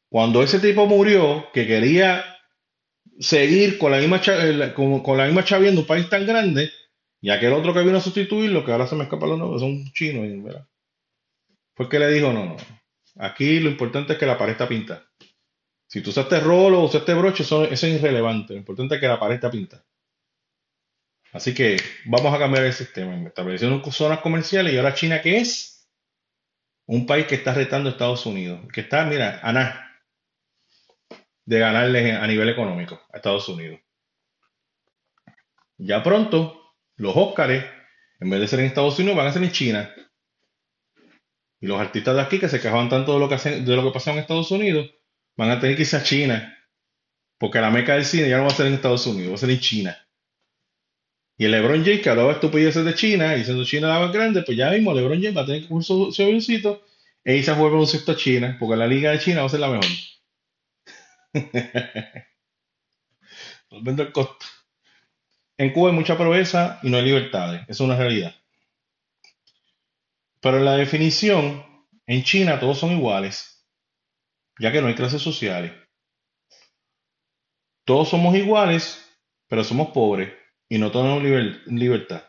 [SPEAKER 1] cuando ese tipo murió, que quería seguir con la misma, con, con la misma chavienda un país tan grande, y aquel otro que vino a sustituirlo, que ahora se me escapa los nombres, son chinos, ¿verdad? Fue que le dijo, no, no, aquí lo importante es que la pared está pintada. Si tú usaste rolo o usaste broche, eso, es irrelevante. Lo importante es que la pared está. Así que vamos a cambiar el sistema. Establecieron zonas comerciales y ahora China, ¿qué es? Un país que está retando a Estados Unidos. Que está, mira, a nada de ganarle a nivel económico a Estados Unidos. Ya pronto, los Óscares, en vez de ser en Estados Unidos, van a ser en China. Y los artistas de aquí que se quejaban tanto de lo que, hacen, de lo que en Estados Unidos, van a tener que irse a China. Porque la meca del cine ya no va a ser en Estados Unidos, va a ser en China. Y el LeBron James, que hablaba estupideces de China, diciendo China la más grande, pues ya mismo LeBron James va a tener que coger su, su avioncito e irse a jugar un a China, porque la liga de China va a ser la mejor. Volviendo al costo. En Cuba hay mucha pobreza y no hay libertades, es una realidad. Pero en la definición, en China todos son iguales, ya que no hay clases sociales. Todos somos iguales, pero somos pobres y no tenemos libertad.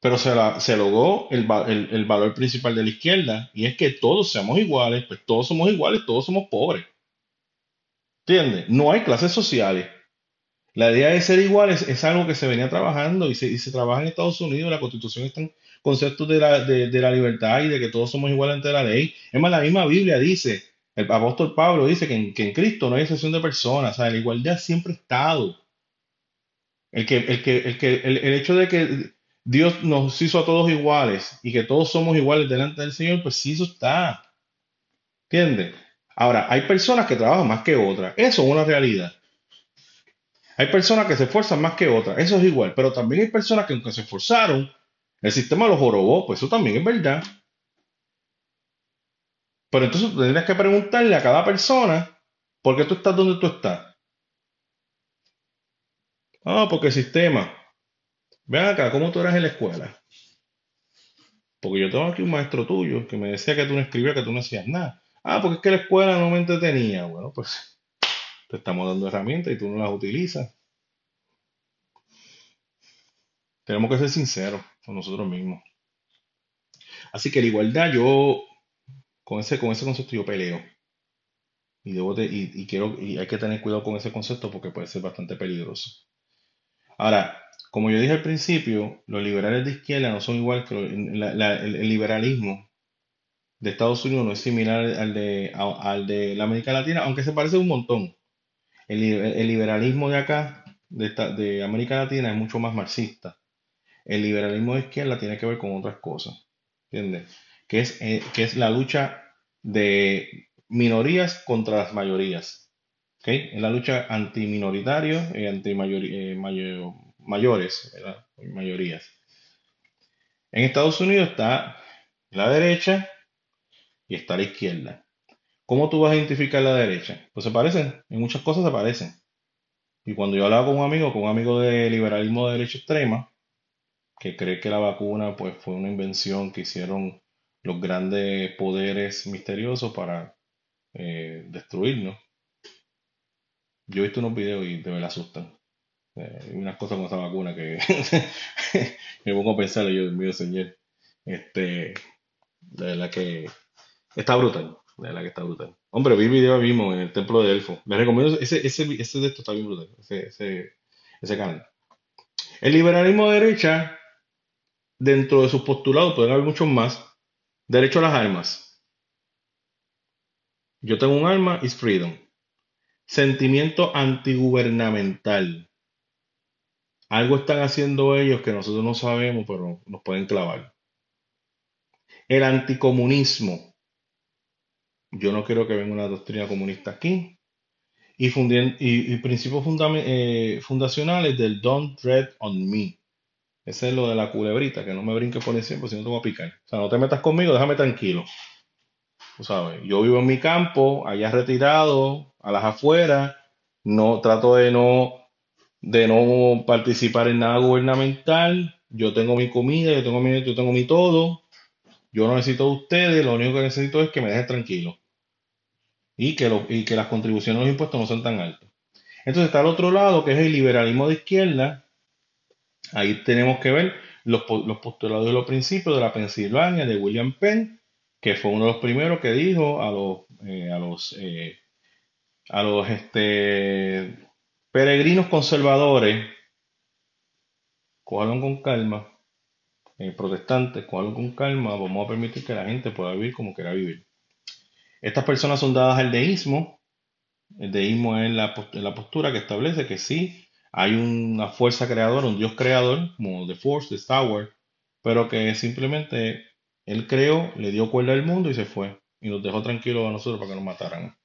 [SPEAKER 1] Pero se, logró el, el, valor principal de la izquierda y es que todos seamos iguales, pues todos somos iguales, todos somos pobres. ¿Entiendes? No hay clases sociales. La idea de ser iguales es algo que se venía trabajando y se, trabaja en Estados Unidos. La constitución está en conceptos de la, de, la libertad y de que todos somos iguales ante la ley. Es más, la misma Biblia dice, el apóstol Pablo dice que en, en Cristo no hay excepción de personas. O sea, la igualdad siempre ha estado. El, el, hecho de que Dios nos hizo a todos iguales y que todos somos iguales delante del Señor, pues sí, eso está. ¿Entiendes? Ahora, hay personas que trabajan más que otras. Eso es una realidad. Hay personas que se esfuerzan más que otras. Eso es igual. Pero también hay personas que aunque se esforzaron, el sistema los jorobó. Pues eso también es verdad. Pero entonces tendrías que preguntarle a cada persona por qué tú estás donde tú estás. Ah, porque el sistema. Ven acá, ¿cómo tú eras en la escuela? Porque yo tengo aquí un maestro tuyo que me decía que tú no escribías, que tú no hacías nada. Ah, porque es que la escuela no me entretenía. Bueno, pues te estamos dando herramientas y tú no las utilizas. Tenemos que ser sinceros con nosotros mismos. Así que la igualdad, yo con ese, con ese concepto yo peleo. Y, debo y, quiero, y hay que tener cuidado con ese concepto porque puede ser bastante peligroso. Ahora, como yo dije al principio, los liberales de izquierda no son igual que el, liberalismo de Estados Unidos no es similar al de, al de la América Latina, aunque se parece un montón. El, liberalismo de acá, de, América Latina, es mucho más marxista. El liberalismo de izquierda tiene que ver con otras cosas, ¿entiendes? Que es, eh, la lucha de minorías contra las mayorías. ¿okay? Es la lucha anti-minoritario y anti-mayores, eh, mayorías. En Estados Unidos está la derecha y está la izquierda. ¿Cómo tú vas a identificar la derecha? Pues se parecen, en muchas cosas se parecen. Y cuando yo hablaba con un amigo, con un amigo de liberalismo de derecha extrema, que cree que la vacuna pues, fue una invención que hicieron los grandes poderes misteriosos para eh, destruirnos. Yo he visto unos videos y de verdad asustan. Eh, unas cosas con esa vacuna que me pongo a pensar, yo, Dios mío, señor. Este, de verdad que está brutal. De verdad que está brutal. Hombre, vi el video mismo en el templo de Elfo. Les recomiendo ese, ese, ese de esto está bien brutal. Ese, ese, ese canal. El liberalismo de derecha, dentro de sus postulados, pueden haber muchos más. Derecho a las armas. Yo tengo un arma, is freedom. Sentimiento antigubernamental. Algo están haciendo ellos que nosotros no sabemos, pero nos pueden clavar. El anticomunismo yo no quiero que venga una doctrina comunista aquí. Y, y, principios eh, fundacionales del Don't Dread on Me. Ese es lo de la culebrita, que no me brinque por encima, si no te voy a picar. O sea, no te metas conmigo, déjame tranquilo. Tú sabes, yo vivo en mi campo, allá retirado, a las afueras, no trato de no de no participar en nada gubernamental. Yo tengo mi comida, yo tengo mi, yo tengo mi todo. Yo no necesito de ustedes, lo único que necesito es que me dejen tranquilo. Y que, y que las contribuciones a los impuestos no son tan altas. Entonces está el otro lado, que es el liberalismo de izquierda. Ahí tenemos que ver los, los postulados y los principios de la Pensilvania de William Penn, que fue uno de los primeros que dijo a los, eh, a los, eh, a los este, peregrinos conservadores, cójanlo con calma, eh, protestantes, con calma, vamos a permitir que la gente pueda vivir como quiera vivir. Estas personas son dadas al deísmo. El deísmo es la, post- la postura que establece que sí hay una fuerza creadora, un Dios creador, como The Force, The Wars, pero que simplemente Él creó, le dio cuerda al mundo y se fue. Y nos dejó tranquilos a nosotros para que nos mataran.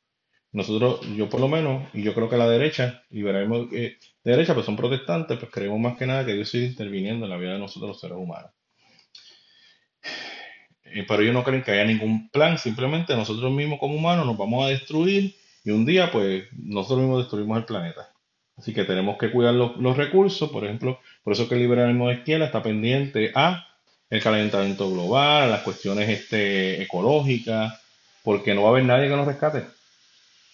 [SPEAKER 1] Nosotros, yo por lo menos, y yo creo que la derecha, liberalismo eh, de derecha, pues son protestantes, pues creemos más que nada que Dios sigue interviniendo en la vida de nosotros los seres humanos. Eh, pero ellos no creen que haya ningún plan, simplemente nosotros mismos como humanos nos vamos a destruir y un día pues nosotros mismos destruimos el planeta. Así que tenemos que cuidar los, los recursos, por ejemplo, por eso que el liberalismo de izquierda está pendiente a el calentamiento global, las cuestiones este, ecológicas, porque no va a haber nadie que nos rescate.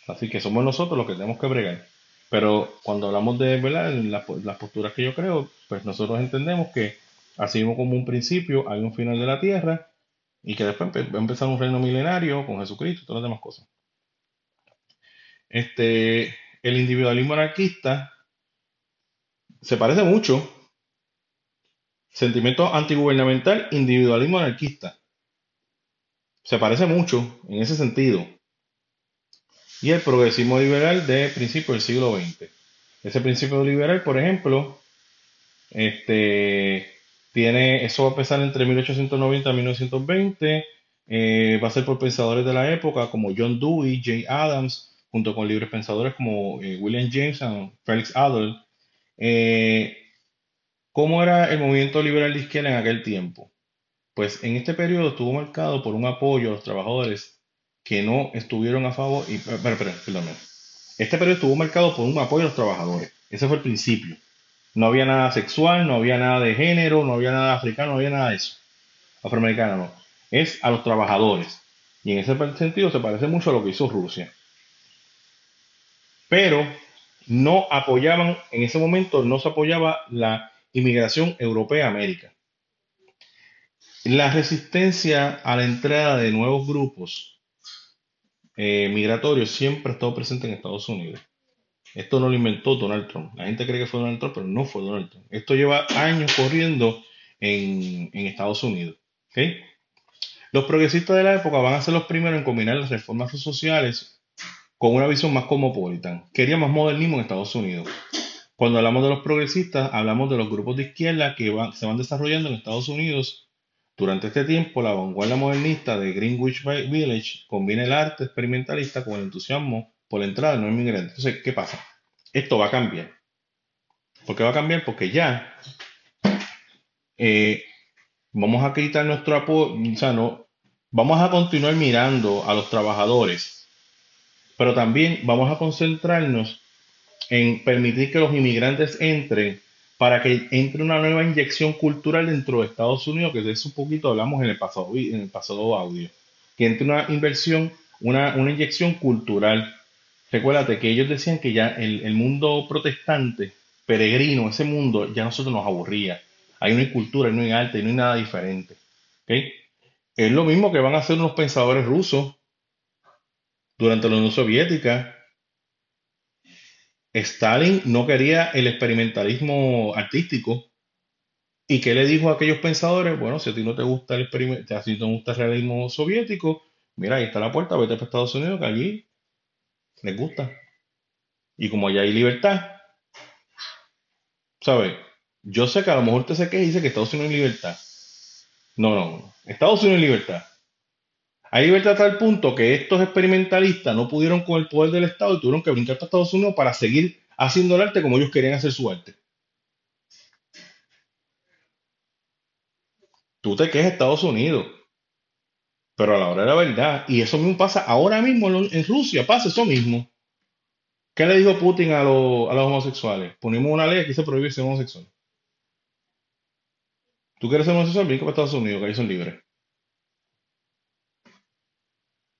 [SPEAKER 1] Así que somos nosotros los que tenemos que bregar. Pero cuando hablamos de ¿verdad? las, las posturas que yo creo, pues nosotros entendemos que así como un principio hay un final de la tierra y que después va a empezar un reino milenario con Jesucristo y todas las demás cosas. Este, el individualismo anarquista se parece mucho. Sentimiento antigubernamental, individualismo anarquista. Se parece mucho en ese sentido. Y el progresismo liberal de principios del siglo XX. Ese principio liberal, por ejemplo, este, tiene, eso va a empezar entre 1890 y 1920. eh, va a ser por pensadores de la época como John Dewey, Jay Adams, junto con libres pensadores como eh, William James y Felix Adler. Eh, ¿Cómo era el movimiento liberal de izquierda en aquel tiempo? Pues en este periodo estuvo marcado por un apoyo a los trabajadores que no estuvieron a favor. Y. Este periodo estuvo marcado por un apoyo a los trabajadores. Ese fue el principio. No había nada sexual, no había nada de género, no había nada africano, no había nada de eso. Afroamericano no. Es a los trabajadores. Y en ese sentido se parece mucho a lo que hizo Rusia. Pero no apoyaban, en ese momento no se apoyaba la inmigración europea América. La resistencia a la entrada de nuevos grupos eh, migratorios siempre ha estado presente en Estados Unidos. Esto no lo inventó Donald Trump. La gente cree que fue Donald Trump, pero no fue Donald Trump. Esto lleva años corriendo en, en Estados Unidos. ¿ok? Los progresistas de la época van a ser los primeros en combinar las reformas sociales con una visión más cosmopolitan. Quería más modernismo en Estados Unidos. Cuando hablamos de los progresistas, hablamos de los grupos de izquierda que se van desarrollando en Estados Unidos. Durante este tiempo, la vanguardia modernista de Greenwich Village combina el arte experimentalista con el entusiasmo por la entrada de nuevos inmigrantes. Entonces, ¿qué pasa? Esto va a cambiar. ¿Por qué va a cambiar? Porque ya eh, vamos a quitar nuestro apoyo, o sea, no, vamos a continuar mirando a los trabajadores, pero también vamos a concentrarnos en permitir que los inmigrantes entren para que entre una nueva inyección cultural dentro de Estados Unidos, que de eso un poquito hablamos en el pasado, en el pasado audio, que entre una inversión, una, una inyección cultural. Recuérdate que ellos decían que ya el, el mundo protestante, peregrino, ese mundo, ya nosotros nos aburría. Ahí no hay cultura, no hay arte, no hay nada diferente. ¿ok? Es lo mismo que van a hacer unos pensadores rusos durante la Unión Soviética. Stalin no quería el experimentalismo artístico. ¿Y qué le dijo a aquellos pensadores? Bueno, si a ti no te gusta el experimento, si no gusta el realismo soviético, mira, ahí está la puerta, vete para Estados Unidos, que allí les gusta. Y como allá hay libertad, ¿sabes? Yo sé que a lo mejor te sé que dice que Estados Unidos hay libertad. No, no, no. Estados Unidos hay libertad. Hay libertad a tal punto que estos experimentalistas no pudieron con el poder del Estado y tuvieron que brincar a Estados Unidos para seguir haciendo el arte como ellos querían hacer su arte. Tú te quejas Estados Unidos, pero a la hora de la verdad, y eso mismo pasa ahora mismo en, Rusia, pasa eso mismo. ¿Qué le dijo Putin a, los a los homosexuales? Ponemos una ley, aquí se prohíbe ser homosexual. ¿Tú quieres ser homosexual? Ven para Estados Unidos, que ahí son libres.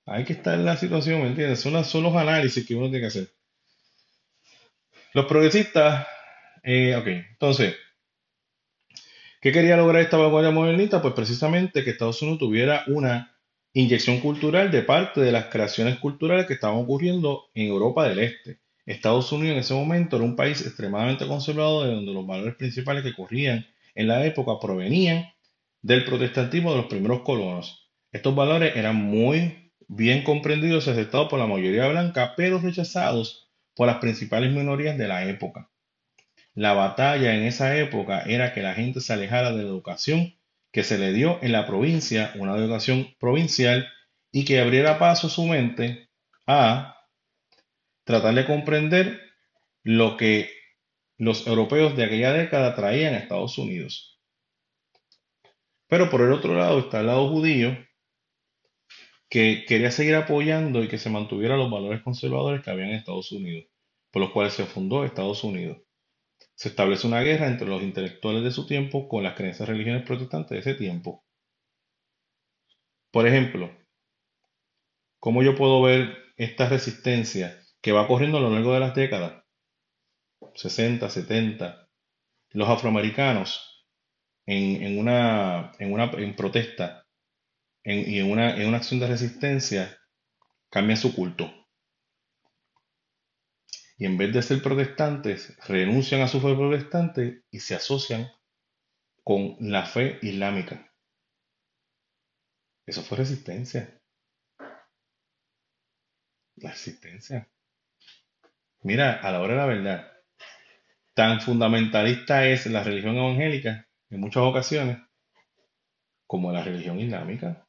[SPEAKER 1] Hay que estar en la situación, ¿me entiendes? Son, son los análisis que uno tiene que hacer. Los progresistas, eh, ok, entonces, ¿qué quería lograr esta vanguardia modernista? Pues precisamente que Estados Unidos tuviera una inyección cultural de parte de las creaciones culturales que estaban ocurriendo en Europa del Este. Estados Unidos en ese momento era un país extremadamente conservador, de donde los valores principales que corrían en la época provenían del protestantismo de los primeros colonos. Estos valores eran muy bien comprendidos y aceptados por la mayoría blanca, pero rechazados por las principales minorías de la época. La batalla en esa época era que la gente se alejara de la educación que se le dio en la provincia, una educación provincial, y que abriera paso su mente a tratar de comprender lo que los europeos de aquella década traían a Estados Unidos. Pero por el otro lado está el lado judío, que quería seguir apoyando y que se mantuviera los valores conservadores que había en Estados Unidos, por los cuales se fundó Estados Unidos. Se establece una guerra entre los intelectuales de su tiempo con las creencias religiones protestantes de ese tiempo. Por ejemplo, ¿cómo yo puedo ver esta resistencia que va corriendo a lo largo de las décadas? 60, 70. Los afroamericanos en, una, en una en protesta y en una, en una acción de resistencia cambian su culto y en vez de ser protestantes, renuncian a su fe protestante y se asocian con la fe islámica. Eso fue resistencia. La resistencia. Mira, a la hora de la verdad, tan fundamentalista es la religión evangélica en muchas ocasiones como la religión islámica.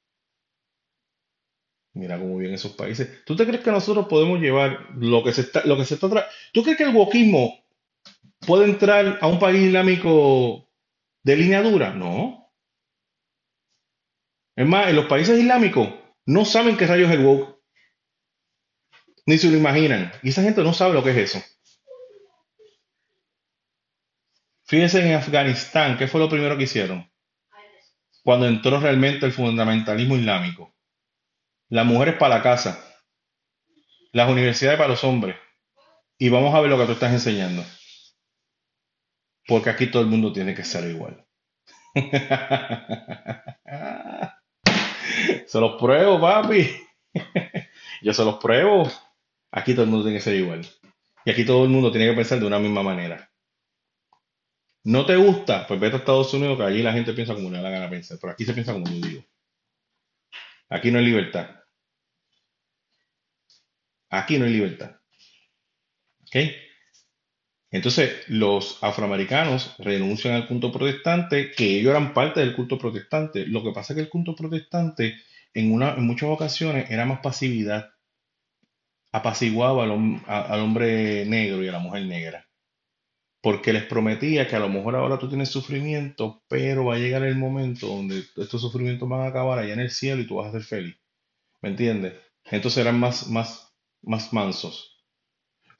[SPEAKER 1] Mira cómo viven esos países. ¿Tú te crees que nosotros podemos llevar lo que se está, lo que se está ¿Tú crees que el wokismo puede entrar a un país islámico de línea dura? No. Es más, en los países islámicos no saben qué rayos es el wok. Ni se lo imaginan. Y esa gente no sabe lo que es eso. Fíjense en Afganistán, ¿qué fue lo primero que hicieron? Cuando entró realmente el fundamentalismo islámico las mujeres para la casa, las universidades para los hombres. Y vamos a ver lo que tú estás enseñando. Porque aquí todo el mundo tiene que ser igual. se los pruebo, papi. Yo se los pruebo. Aquí todo el mundo tiene que ser igual. Y aquí todo el mundo tiene que pensar de una misma manera. ¿No te gusta? Pues vete a Estados Unidos, que allí la gente piensa como le da la gana pensar. Pero aquí se piensa como yo digo. Aquí no hay libertad. Aquí no hay libertad. ¿Ok? Entonces, los afroamericanos renuncian al culto protestante, que ellos eran parte del culto protestante. Lo que pasa es que el culto protestante, en, una, en muchas ocasiones, era más pasividad. Apaciguaba al, al hombre negro y a la mujer negra. Porque les prometía que a lo mejor ahora tú tienes sufrimiento, pero va a llegar el momento donde estos sufrimientos van a acabar allá en el cielo y tú vas a ser feliz. ¿Me entiendes? Entonces eran más, más más mansos.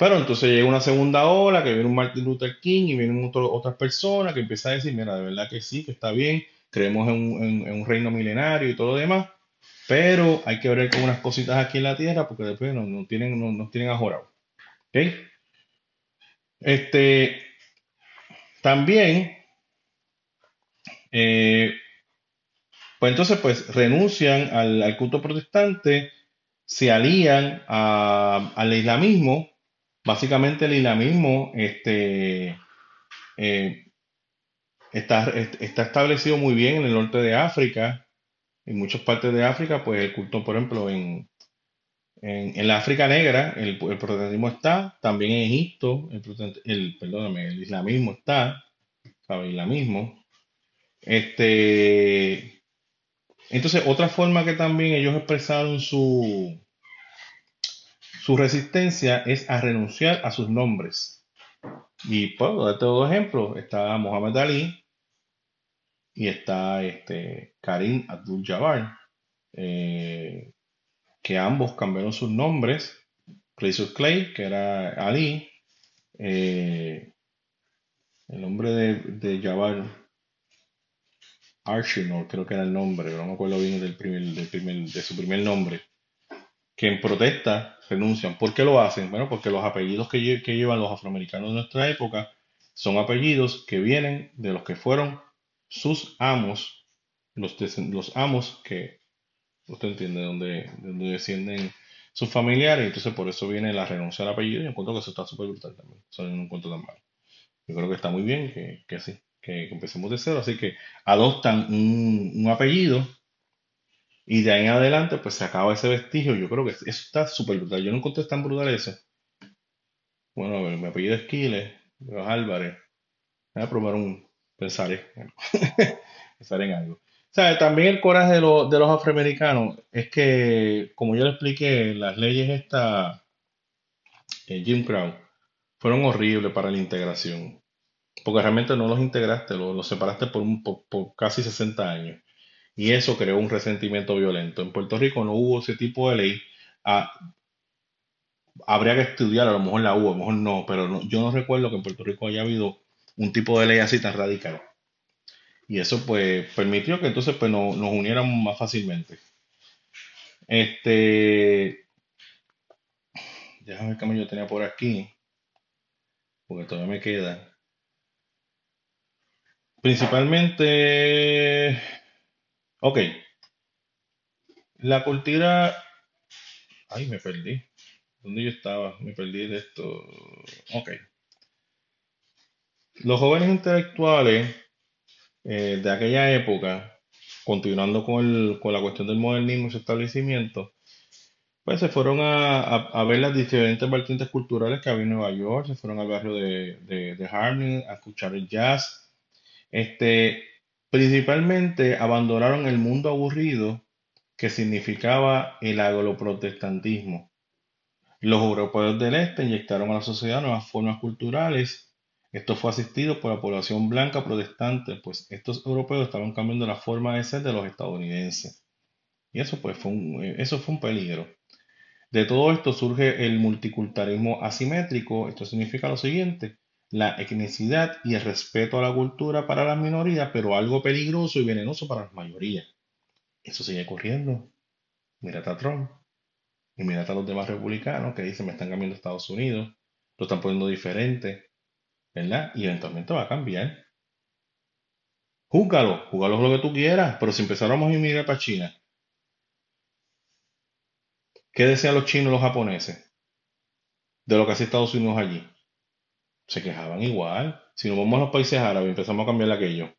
[SPEAKER 1] Pero entonces llega una segunda ola, que viene un Martin Luther King y vienen otras personas que empiezan a decir, mira, de verdad que sí, que está bien, creemos en un, reino milenario y todo lo demás, pero hay que ver con unas cositas aquí en la tierra porque después nos, tienen, nos, nos tienen ajorado. ¿Ok? Este, también, eh, pues entonces pues renuncian al culto protestante se alían al islamismo. Básicamente el islamismo este, eh, está, está establecido muy bien en el norte de África, en muchas partes de África, pues el culto, por ejemplo, en, en, la África negra, el, el, protestantismo está, también en Egipto, el, perdóname, el islamismo está. El islamismo. Este, entonces, otra forma que también ellos expresaron su, su resistencia es a renunciar a sus nombres. Y puedo darte dos ejemplos. Está Muhammad Ali y está este, Karim Abdul-Jabbar, eh, que ambos cambiaron sus nombres, Clay Clay, que era Ali, eh, el nombre de, de Jabbar Archino, creo que era el nombre, no me acuerdo bien del primer, de su primer nombre, que en protesta renuncian. ¿Por qué lo hacen? Bueno, porque los apellidos que, llevan los afroamericanos de nuestra época son apellidos que vienen de los que fueron sus amos, los, los amos que usted entiende, donde, donde descienden sus familiares, entonces por eso viene la renuncia al apellido y encuentro que eso está súper brutal también, eso no encuentro tan mal. Yo creo que está muy bien que, que así, que, empecemos de cero, así que adoptan un, un, apellido y de ahí en adelante pues se acaba ese vestigio, yo creo que eso está súper brutal, yo no encontré tan brutal eso. Bueno, a ver, mi apellido es Quiles, los Álvarez, voy a probar un, pensar, pensar en algo. O también el coraje de, los de los afroamericanos es que, como yo le expliqué, las leyes esta eh, Jim Crow fueron horribles para la integración. Porque realmente no los integraste, los, separaste por, un, por, casi 60 años. Y eso creó un resentimiento violento. En Puerto Rico no hubo ese tipo de ley. Ah, habría que estudiar, a lo mejor la hubo, a lo mejor no, pero yo no recuerdo que en Puerto Rico haya habido un tipo de ley así tan radical. Y eso pues permitió que entonces pues nos, nos uniéramos más fácilmente. Este, déjame ver qué yo tenía por aquí, porque todavía me queda. Principalmente, ok, la cultura, ay, me perdí. ¿Dónde yo estaba? Me perdí de esto. Ok. Los jóvenes intelectuales eh, de aquella época, continuando con, con, la cuestión del modernismo y su establecimiento, pues se fueron a, a, ver las diferentes vertientes culturales que había en Nueva York, se fueron al barrio de, de, de Harlem a escuchar el jazz. Este, principalmente abandonaron el mundo aburrido que significaba el agroprotestantismo. Los europeos del este inyectaron a la sociedad nuevas formas culturales esto fue asistido por la población blanca protestante, pues estos europeos estaban cambiando la forma de ser de los estadounidenses. Y eso pues fue un, eh, eso fue un peligro. De todo esto surge el multiculturalismo asimétrico. Esto significa lo siguiente, la etnicidad y el respeto a la cultura para las minorías, pero algo peligroso y venenoso para las mayorías. Eso sigue corriendo. Mírate a Trump y mírate a los demás republicanos que dicen me están cambiando Estados Unidos, lo están poniendo diferente, ¿verdad? Y eventualmente va a cambiar. Júgalo, júgalo lo que tú quieras, pero si empezáramos a inmigrar para China, ¿qué desean los chinos y los japoneses de lo que hace Estados Unidos allí? Se quejaban igual. Si nos vamos a los países árabes empezamos a cambiar aquello,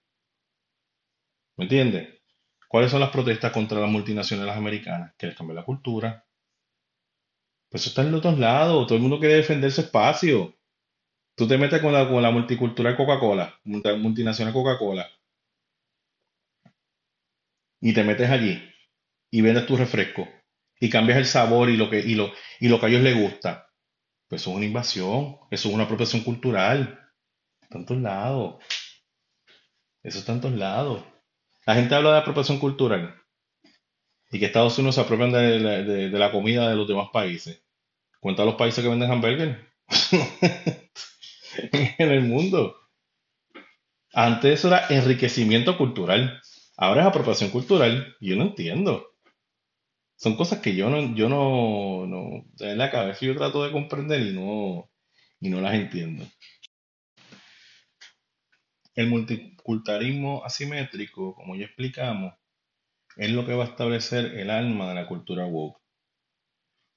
[SPEAKER 1] ¿me entiendes? ¿Cuáles son las protestas contra las multinacionales americanas? Que les cambie la cultura. Pues eso está en los dos lados. Todo el mundo quiere defender su espacio. Tú te metes con la, con la multicultural Coca-Cola, multinacional Coca-Cola, y te metes allí y vendes tu refresco y cambias el sabor y lo que, y lo, y lo que a ellos les gusta. Pues eso es una invasión, eso es una apropiación cultural. Tantos lados. Eso es tantos lados. La gente habla de apropiación cultural y que Estados Unidos se apropian de, la- comida de los demás países. Cuenta los países que venden hamburgues. en el mundo. Antes eso era enriquecimiento cultural. Ahora es apropiación cultural. Yo no entiendo. Son cosas que yo no, yo no, no, en la cabeza yo trato de comprender y no, y no las entiendo. El multiculturalismo asimétrico, como ya explicamos, es lo que va a establecer el alma de la cultura woke.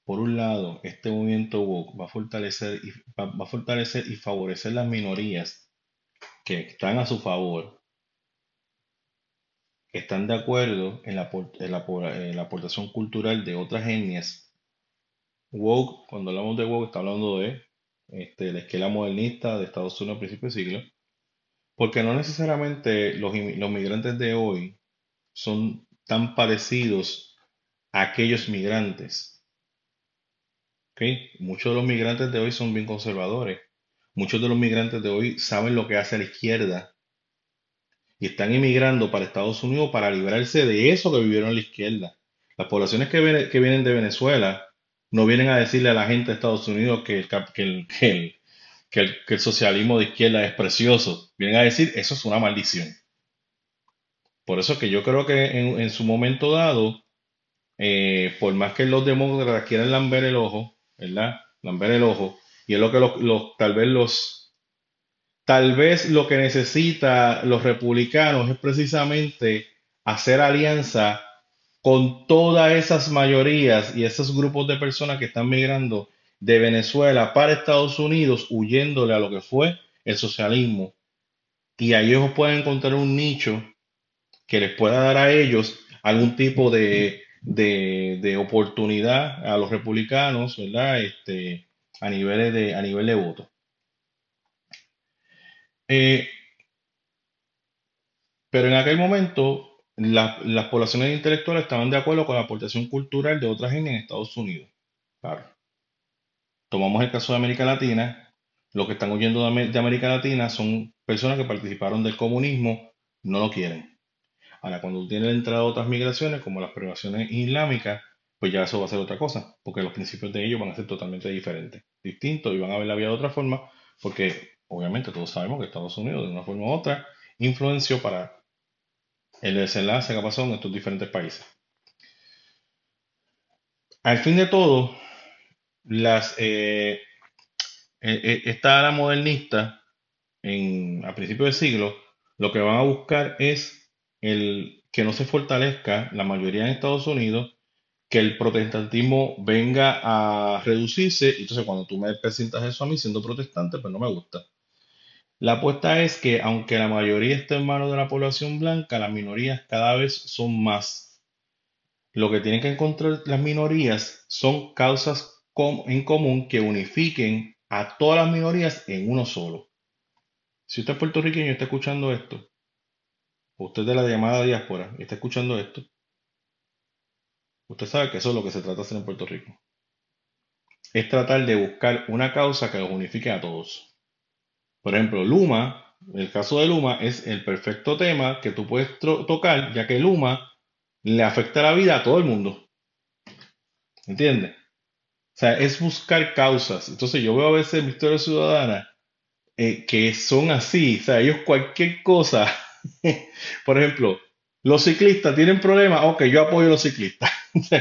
[SPEAKER 1] Por un lado, este movimiento woke va a fortalecer y, va, a fortalecer y favorecer las minorías que están a su favor, están de acuerdo en la, aportación cultural de otras etnias. Woke, cuando hablamos de woke, está hablando de este, la esquela modernista de Estados Unidos a principios de siglo, porque no necesariamente los, migrantes de hoy son tan parecidos a aquellos migrantes. ¿ok? Muchos de los migrantes de hoy son bien conservadores. Muchos de los migrantes de hoy saben lo que hace la izquierda y están emigrando para Estados Unidos para librarse de eso que vivieron la izquierda. Las poblaciones que, viene- que vienen de Venezuela no vienen a decirle a la gente de Estados Unidos que el, que el, que el, que el, socialismo de izquierda es precioso. Vienen a decir, eso es una maldición. Por eso que yo creo que en, en su momento dado, eh, por más que los demócratas quieran lamber el ojo, ¿verdad? Lamber el ojo, y es lo que los, los- tal vez los, tal vez lo que necesita los republicanos es precisamente hacer alianza con todas esas mayorías y esos grupos de personas que están migrando de Venezuela para Estados Unidos, huyéndole a lo que fue el socialismo. Y ahí ellos pueden encontrar un nicho que les pueda dar a ellos algún tipo de, de, de oportunidad a los republicanos, ¿verdad? Este, a niveles de, a nivel de voto. Eh, pero en aquel momento, la- las poblaciones intelectuales estaban de acuerdo con la aportación cultural de otra gente en Estados Unidos. Claro. Tomamos el caso de América Latina. Los que están huyendo de, de América Latina son personas que participaron del comunismo, no lo quieren. Ahora, cuando la entrada otras migraciones, como las privaciones islámicas, pues ya eso va a ser otra cosa, porque los principios de ellos van a ser totalmente diferentes, distintos y van a ver la vida de otra forma, porque obviamente todos sabemos que Estados Unidos, de una forma u otra, influenció para el desenlace que pasado en estos diferentes países. Al fin de todo, las, eh, eh, eh, esta ala modernista en, a principios de siglo, lo que van a buscar es el que no se fortalezca la mayoría en Estados Unidos, que el protestantismo venga a reducirse. Entonces, cuando tú me presentas eso a mí siendo protestante, pues no me gusta. La apuesta es que, aunque la mayoría esté en manos de la población blanca, las minorías cada vez son más. Lo que tienen que encontrar las minorías son causas en común que unifiquen a todas las minorías en uno solo. Si usted es puertorriqueño y está escuchando esto, usted es de la llamada diáspora y está escuchando esto, usted sabe que eso es lo que se trata de hacer en Puerto Rico. Es tratar de buscar una causa que los unifique a todos. Por ejemplo, Luma, el caso de Luma es el perfecto tema que tú puedes tocar, ya que Luma le afecta la vida a todo el mundo. ¿Entiendes? O sea, es buscar causas. Entonces yo veo a veces Victoria Ciudadana eh, que son así. O sea, ellos cualquier cosa. Por ejemplo, los ciclistas tienen problemas. Ok, yo apoyo a los ciclistas.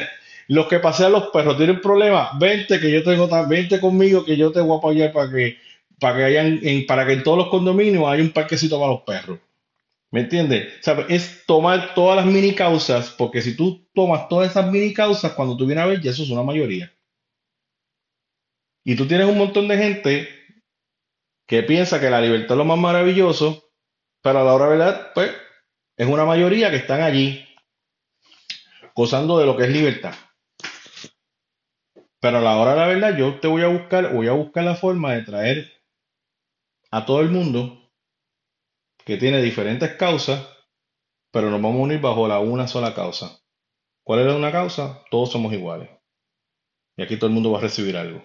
[SPEAKER 1] Los que pasean los perros tienen problemas. Vente que yo tengo tam- vente conmigo que yo te voy a apoyar para que para que hayan en, para que en todos los condominios haya un parquecito para los perros. ¿Me entiendes? O sea, es tomar todas las mini causas, porque si tú tomas todas esas mini causas, cuando tú vienes a ver, ya eso es una mayoría. Y tú tienes un montón de gente que piensa que la libertad es lo más maravilloso, pero a la hora de verdad, pues, es una mayoría que están allí gozando de lo que es libertad. Pero a la hora de la verdad, yo te voy a buscar, voy a buscar la forma de traer a todo el mundo que tiene diferentes causas, pero nos vamos a unir bajo la una sola causa. ¿Cuál es una causa? Todos somos iguales. Y aquí todo el mundo va a recibir algo.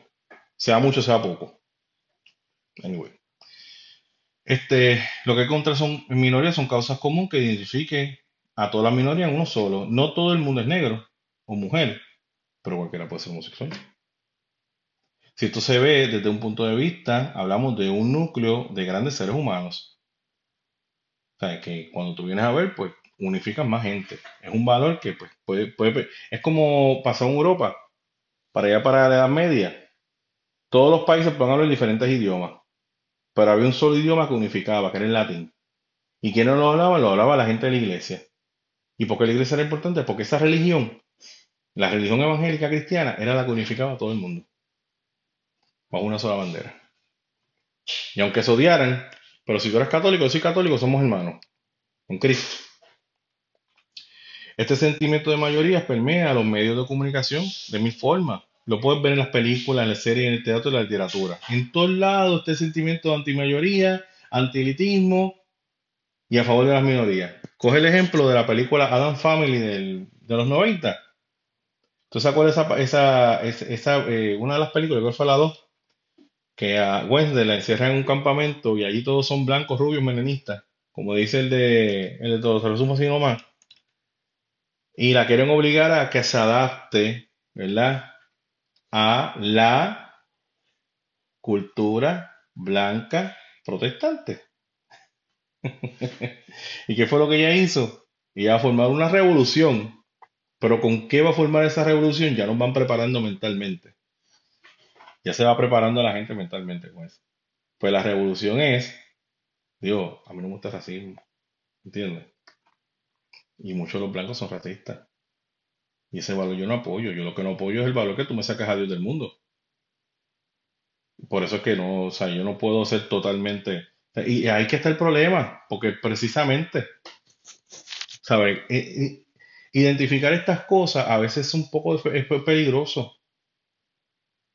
[SPEAKER 1] Sea mucho, sea poco. Anyway. Este, lo que contra son minorías son causas comunes que identifiquen a toda la minoría en uno solo. No todo el mundo es negro o mujer, pero cualquiera puede ser homosexual. Si esto se ve desde un punto de vista, hablamos de un núcleo de grandes seres humanos. O sea, que cuando tú vienes a ver, pues unifican más gente. Es un valor que pues, puede, puede, es como pasó en Europa, para allá para la Edad Media. Todos los países pueden hablar diferentes idiomas, pero había un solo idioma que unificaba, que era el latín. ¿Y quién no lo hablaba? Lo hablaba la gente de la iglesia. ¿Y por qué la iglesia era importante? Porque esa religión, la religión evangélica cristiana, era la que unificaba a todo el mundo, bajo una sola bandera. Y aunque se odiaran, pero si tú eres católico, yo soy católico, somos hermanos, con Cristo. Este sentimiento de mayoría permea los medios de comunicación de mil formas. Lo puedes ver en las películas, en las series, en el teatro y en la literatura. En todos lados este sentimiento de antimayoría, antielitismo y a favor de las minorías. Coge el ejemplo de la película Adam Family de los 90. ¿Tú esa, esa, esa, esa, eh, una de las películas, creo que fue la 2, que a Wednesday la encierran en un campamento y allí todos son blancos, rubios, melanistas, como dice el de, el de todos, se lo resumo así nomás. Y la quieren obligar a que se adapte, ¿verdad? a la cultura blanca protestante. ¿Y qué fue lo que ella hizo? Ella a formar una revolución, pero ¿con qué va a formar esa revolución? Ya nos van preparando mentalmente. Ya se va preparando la gente mentalmente con eso. Pues la revolución es, digo, a mí no me gusta el racismo, ¿entiendes? Y muchos de los blancos son racistas. Y ese valor yo no apoyo. Yo lo que no apoyo es el valor que tú me sacas a Dios del mundo. Por eso es que no, o sea, yo no puedo ser totalmente. Y ahí que está el problema, porque precisamente, ¿sabes? Identificar estas cosas a veces es un poco peligroso.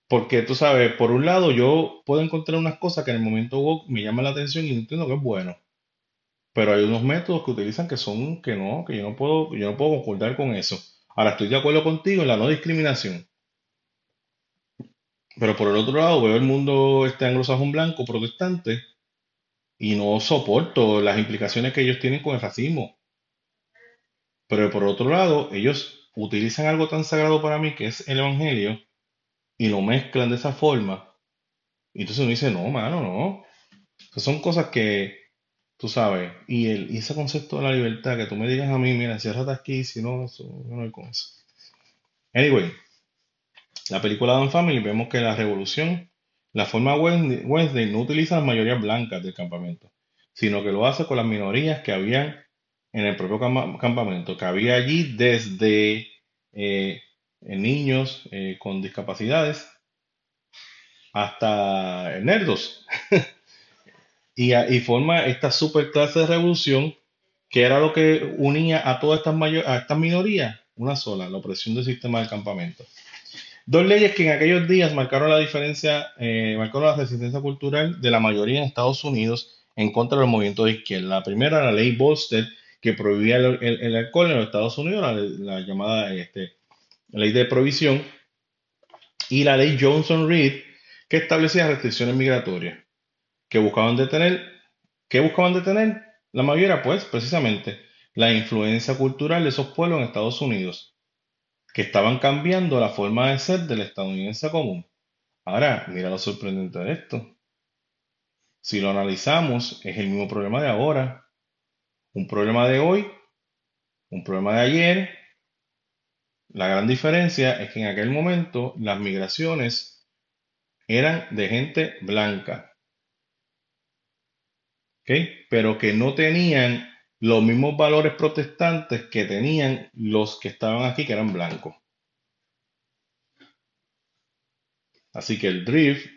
[SPEAKER 1] Porque tú sabes, por un lado yo puedo encontrar unas cosas que en el momento me llaman la atención y entiendo que es bueno. Pero hay unos métodos que utilizan que son, que no, que yo no puedo, yo no puedo concordar con eso. Ahora estoy de acuerdo contigo en la no discriminación. Pero por el otro lado veo el mundo este anglosajón blanco protestante y no soporto las implicaciones que ellos tienen con el racismo. Pero por otro lado, ellos utilizan algo tan sagrado para mí que es el evangelio y lo mezclan de esa forma. Y entonces uno dice, no, mano, no. son cosas que, tú sabes, y, el, y ese concepto de la libertad, que tú me digas a mí, mira, cierrate aquí, si no, eso, no hay con. Anyway, la película Don Family vemos que la revolución, la forma Wednesday no utiliza las mayorías blancas del campamento, sino que lo hace con las minorías que habían en el propio campamento, que había allí desde eh, niños eh, con discapacidades hasta nerdos. y, y, forma esta super clase de revolución que era lo que unía a todas estas, a estas minorías, una sola, la opresión del sistema del campamento. Dos leyes que en aquellos días marcaron la diferencia, eh, marcaron la resistencia cultural de la mayoría en Estados Unidos en contra del movimiento de izquierda. La primera, la ley Bolster, que prohibía el, alcohol en los Estados Unidos, la, la llamada este, ley de provisión, y la ley Johnson-Reed, que establecía restricciones migratorias, que buscaban detener, ¿qué buscaban detener? La mayoría, pues, precisamente, la influencia cultural de esos pueblos en Estados Unidos, que estaban cambiando la forma de ser del estadounidense común. Ahora, mira lo sorprendente de esto. Si lo analizamos, es el mismo problema de ahora, un problema de hoy, un problema de ayer la gran diferencia es que en aquel momento las migraciones eran de gente blanca, pero que no tenían los mismos valores protestantes que tenían los que estaban aquí, que eran blancos. Así que el drift,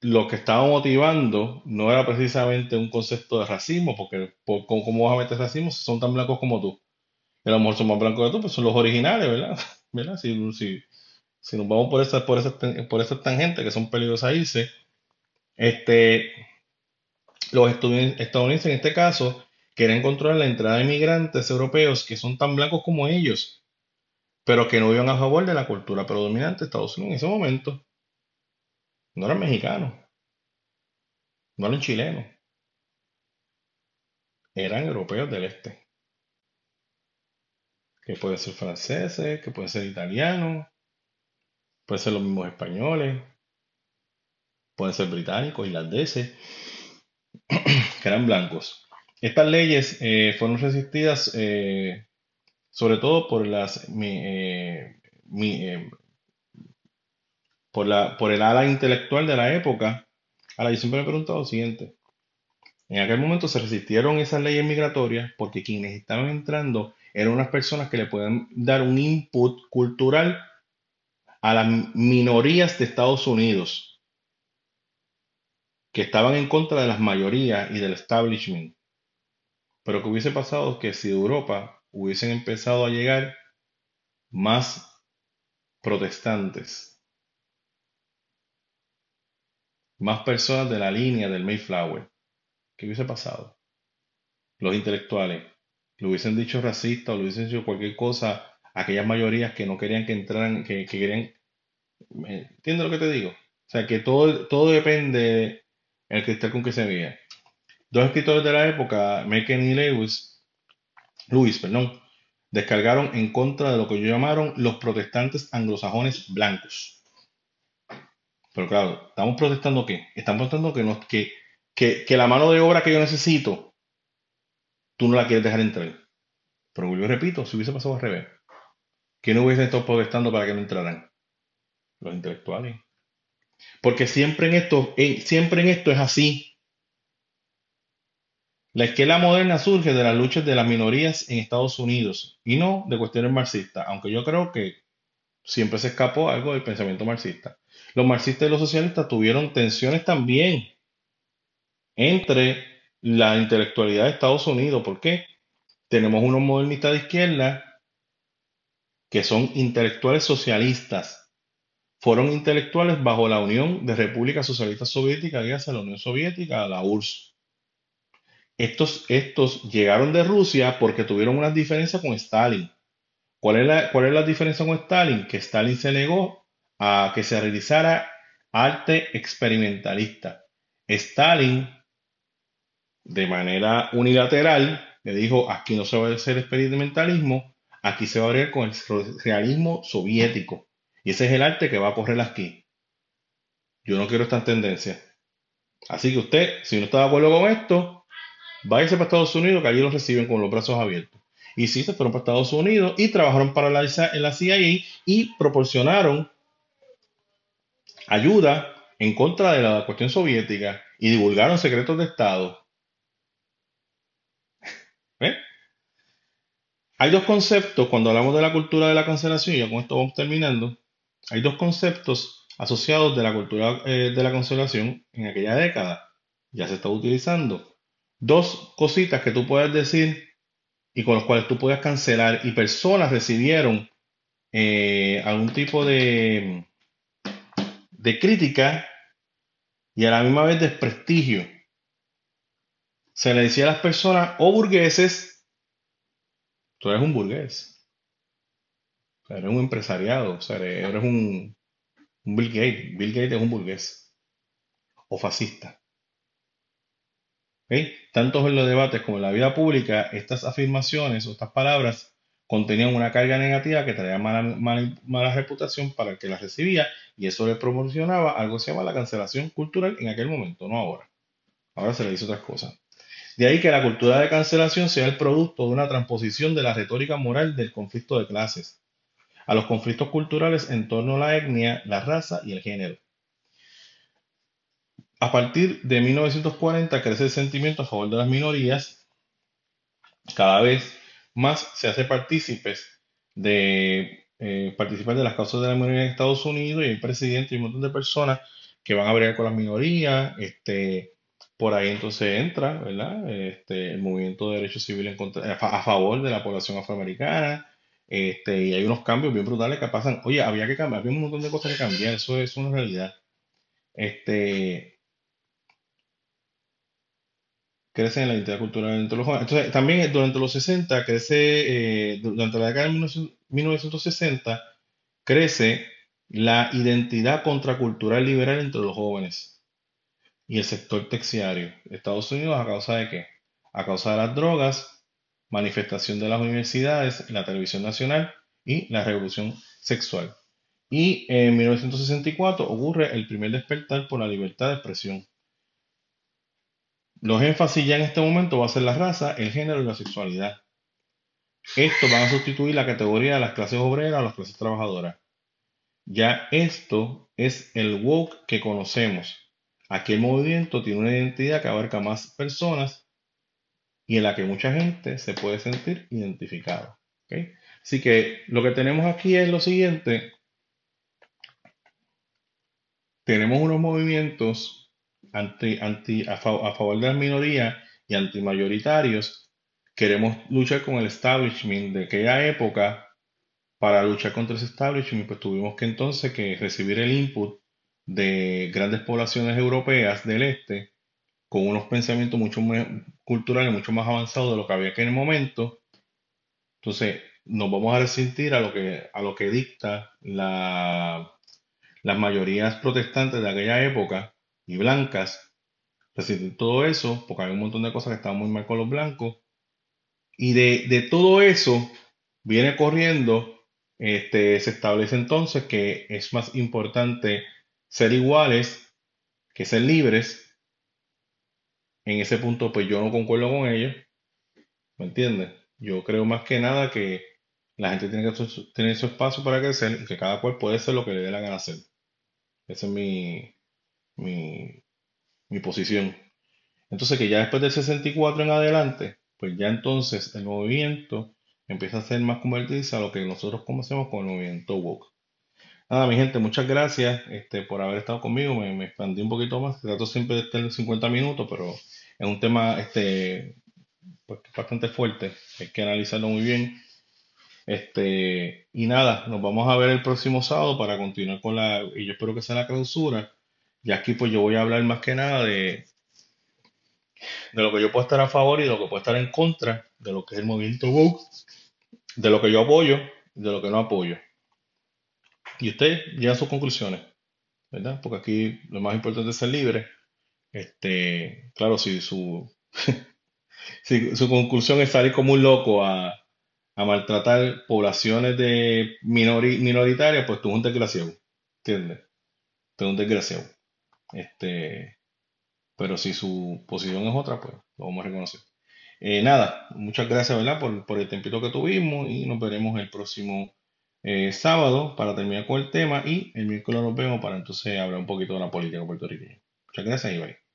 [SPEAKER 1] lo que estaba motivando no era precisamente un concepto de racismo, porque ¿cómo vas a meter racismo si son tan blancos como tú? A lo son más blancos que tú, pues son los originales, ¿verdad? ¿verdad? Si, nos vamos por esas, por esas, por esas tangentes que son peligrosas irse, este, los estadounidenses en este caso quieren controlar la entrada de inmigrantes europeos que son tan blancos como ellos, pero que no iban a favor de la cultura predominante de Estados Unidos en ese momento. No eran mexicanos, no eran chilenos, eran europeos del este que pueden ser franceses, que pueden ser italianos, pueden ser los mismos españoles, pueden ser británicos, irlandeses, que eran blancos. Estas leyes eh, fueron resistidas eh, sobre todo por las eh, por, la, por el ala intelectual de la época. Ahora, yo siempre me he preguntado lo siguiente. En aquel momento se resistieron esas leyes migratorias porque quienes estaban entrando eran unas personas que le pueden dar un input cultural a las minorías de Estados Unidos, que estaban en contra de las mayorías y del establishment. Pero que hubiese pasado que si de Europa hubiesen empezado a llegar más protestantes, más personas de la línea del Mayflower, ¿qué hubiese pasado? Los intelectuales, le hubiesen dicho racista o le hubiesen dicho cualquier cosa a aquellas mayorías que no querían que entraran, que, querían... ¿Entiendes lo que te digo? O sea, que todo, todo depende del cristal con que se veía. Dos escritores de la época, Mecken y Lewis, Lewis, perdón, descargaron en contra de lo que llamaron los protestantes anglosajones blancos. Pero claro, ¿estamos protestando qué? Estamos protestando que, nos, que, que, que la mano de obra que yo necesito, tú no la quieres dejar entrar. Pero yo repito, si hubiese pasado al revés, que no hubiesen estado protestando para que no entraran? Los intelectuales. Porque siempre en esto, siempre en esto es así. La esquela moderna surge de las luchas de las minorías en Estados Unidos y no de cuestiones marxistas, aunque yo creo que siempre se escapó algo del pensamiento marxista. Los marxistas y los socialistas tuvieron tensiones también entre la intelectualidad de Estados Unidos. ¿Por qué? Tenemos unos modernistas de izquierda que son intelectuales socialistas. Fueron intelectuales bajo la Unión de Repúblicas Socialistas Soviéticas, dígase la Unión Soviética, la URSS. Estos, estos llegaron de Rusia porque tuvieron una diferencia con Stalin. ¿Cuál es, la, ¿Cuál es la diferencia con Stalin? Que Stalin se negó a que se realizara arte experimentalista. Stalin, de manera unilateral, le dijo, aquí no se va a hacer experimentalismo, aquí se va a ver con el realismo soviético. Y ese es el arte que va a correr aquí. Yo no quiero esta tendencia. Así que usted, si no está de acuerdo con esto, váyase para Estados Unidos, que allí los reciben con los brazos abiertos. Y sí, se fueron para Estados Unidos y trabajaron para la, la CIA y proporcionaron ayuda en contra de la cuestión soviética y divulgaron secretos de Estado. Hay dos conceptos, cuando hablamos de la cultura de la cancelación, y ya con esto vamos terminando, hay dos conceptos asociados de la cultura eh, de la cancelación en aquella década. Ya se está utilizando dos cositas que tú puedes decir y con los cuales tú puedes cancelar y personas recibieron eh, algún tipo de, de crítica y a la misma vez desprestigio. Se le decía a las personas o burgueses, tú eres un burgués, eres un empresariado, o sea, eres un, un Bill Gates, Bill Gates es un burgués o fascista. Tanto en los debates como en la vida pública, estas afirmaciones o estas palabras contenían una carga negativa que traía mala, reputación para el que las recibía y eso le proporcionaba algo que se llama la cancelación cultural en aquel momento, no ahora. Ahora se le dice otras cosas. De ahí que la cultura de cancelación sea el producto de una transposición de la retórica moral del conflicto de clases a los conflictos culturales en torno a la etnia, la raza y el género. A partir de 1940 crece el sentimiento a favor de las minorías. Cada vez más se hace partícipes de eh, participar de las causas de la minoría en Estados Unidos y hay presidente y un montón de personas que van a bregar con las minorías. Este, por ahí entonces entra ¿verdad? Este, el movimiento de derechos civiles a, favor de la población afroamericana. Este, y hay unos cambios bien brutales que pasan. Oye, había que cambiar, había un montón de cosas que cambiar, eso es una realidad. Este, crece en la identidad cultural entre los jóvenes. Entonces, también durante los 60 crece, eh, durante la década de 1960, crece la identidad contracultural liberal entre los jóvenes y el sector terciario. Estados Unidos, ¿a causa de qué? A causa de las drogas, manifestación de las universidades, la televisión nacional y la revolución sexual. Y en 1964 ocurre el primer despertar por la libertad de expresión. Los énfasis ya en este momento va a ser la raza, el género y la sexualidad. Esto van a sustituir la categoría de las clases obreras o las clases trabajadoras. Ya esto es el woke que conocemos. Aquí el movimiento tiene una identidad que abarca más personas y en la que mucha gente se puede sentir identificado. Así que lo que tenemos aquí es lo siguiente. Tenemos unos movimientos anti, anti, a, favor de las minorías y antimayoritarios, queremos luchar con el establishment de aquella época. Para luchar contra ese establishment, pues tuvimos que entonces que recibir el input de grandes poblaciones europeas del este con unos pensamientos mucho más culturales, mucho más avanzados de lo que había en el momento. Entonces, nos vamos a resentir a lo que, a lo que dicta la, las mayorías protestantes de aquella época y blancas, resistir todo eso, porque hay un montón de cosas que estaban muy mal con los blancos. Y de, todo eso viene corriendo, este, se establece entonces que es más importante ser iguales que ser libres. En ese punto, pues yo no concuerdo con ellos. ¿Me entiendes? Yo creo más que nada que la gente tiene que tener su espacio para crecer y que cada cual puede ser lo que le dé la gana hacer. Esa es mi, mi, posición. Entonces que ya después del 64 en adelante, pues ya entonces el movimiento empieza a ser más convertirse a lo que nosotros conocemos como el movimiento woke. Nada, mi gente, muchas gracias este, por haber estado conmigo. Me, expandí un poquito más. Trato siempre de estar en 50 minutos, pero es un tema este, pues, bastante fuerte. Hay que analizarlo muy bien. Este, y nada, nos vamos a ver el próximo sábado para continuar con la, y yo espero que sea la clausura. Y aquí pues yo voy a hablar más que nada de, de lo que yo puedo estar a favor y de lo que puedo estar en contra de lo que es el movimiento woke, de lo que yo apoyo y de lo que no apoyo. Y usted llega a sus conclusiones, ¿verdad? Porque aquí lo más importante es ser libre. Este, claro, si su, si su conclusión es salir como un loco a, a maltratar poblaciones de minoritarias, pues tú eres un desgraciado, ¿entiendes? Tú eres un desgraciado. Este, pero si su posición es otra, pues lo vamos a reconocer. Eh, nada, muchas gracias, ¿verdad? Por, por el tempito que tuvimos y nos veremos el próximo eh, sábado para terminar con el tema y el miércoles nos vemos para entonces hablar un poquito de la política puertorriqueña. Muchas gracias y bye.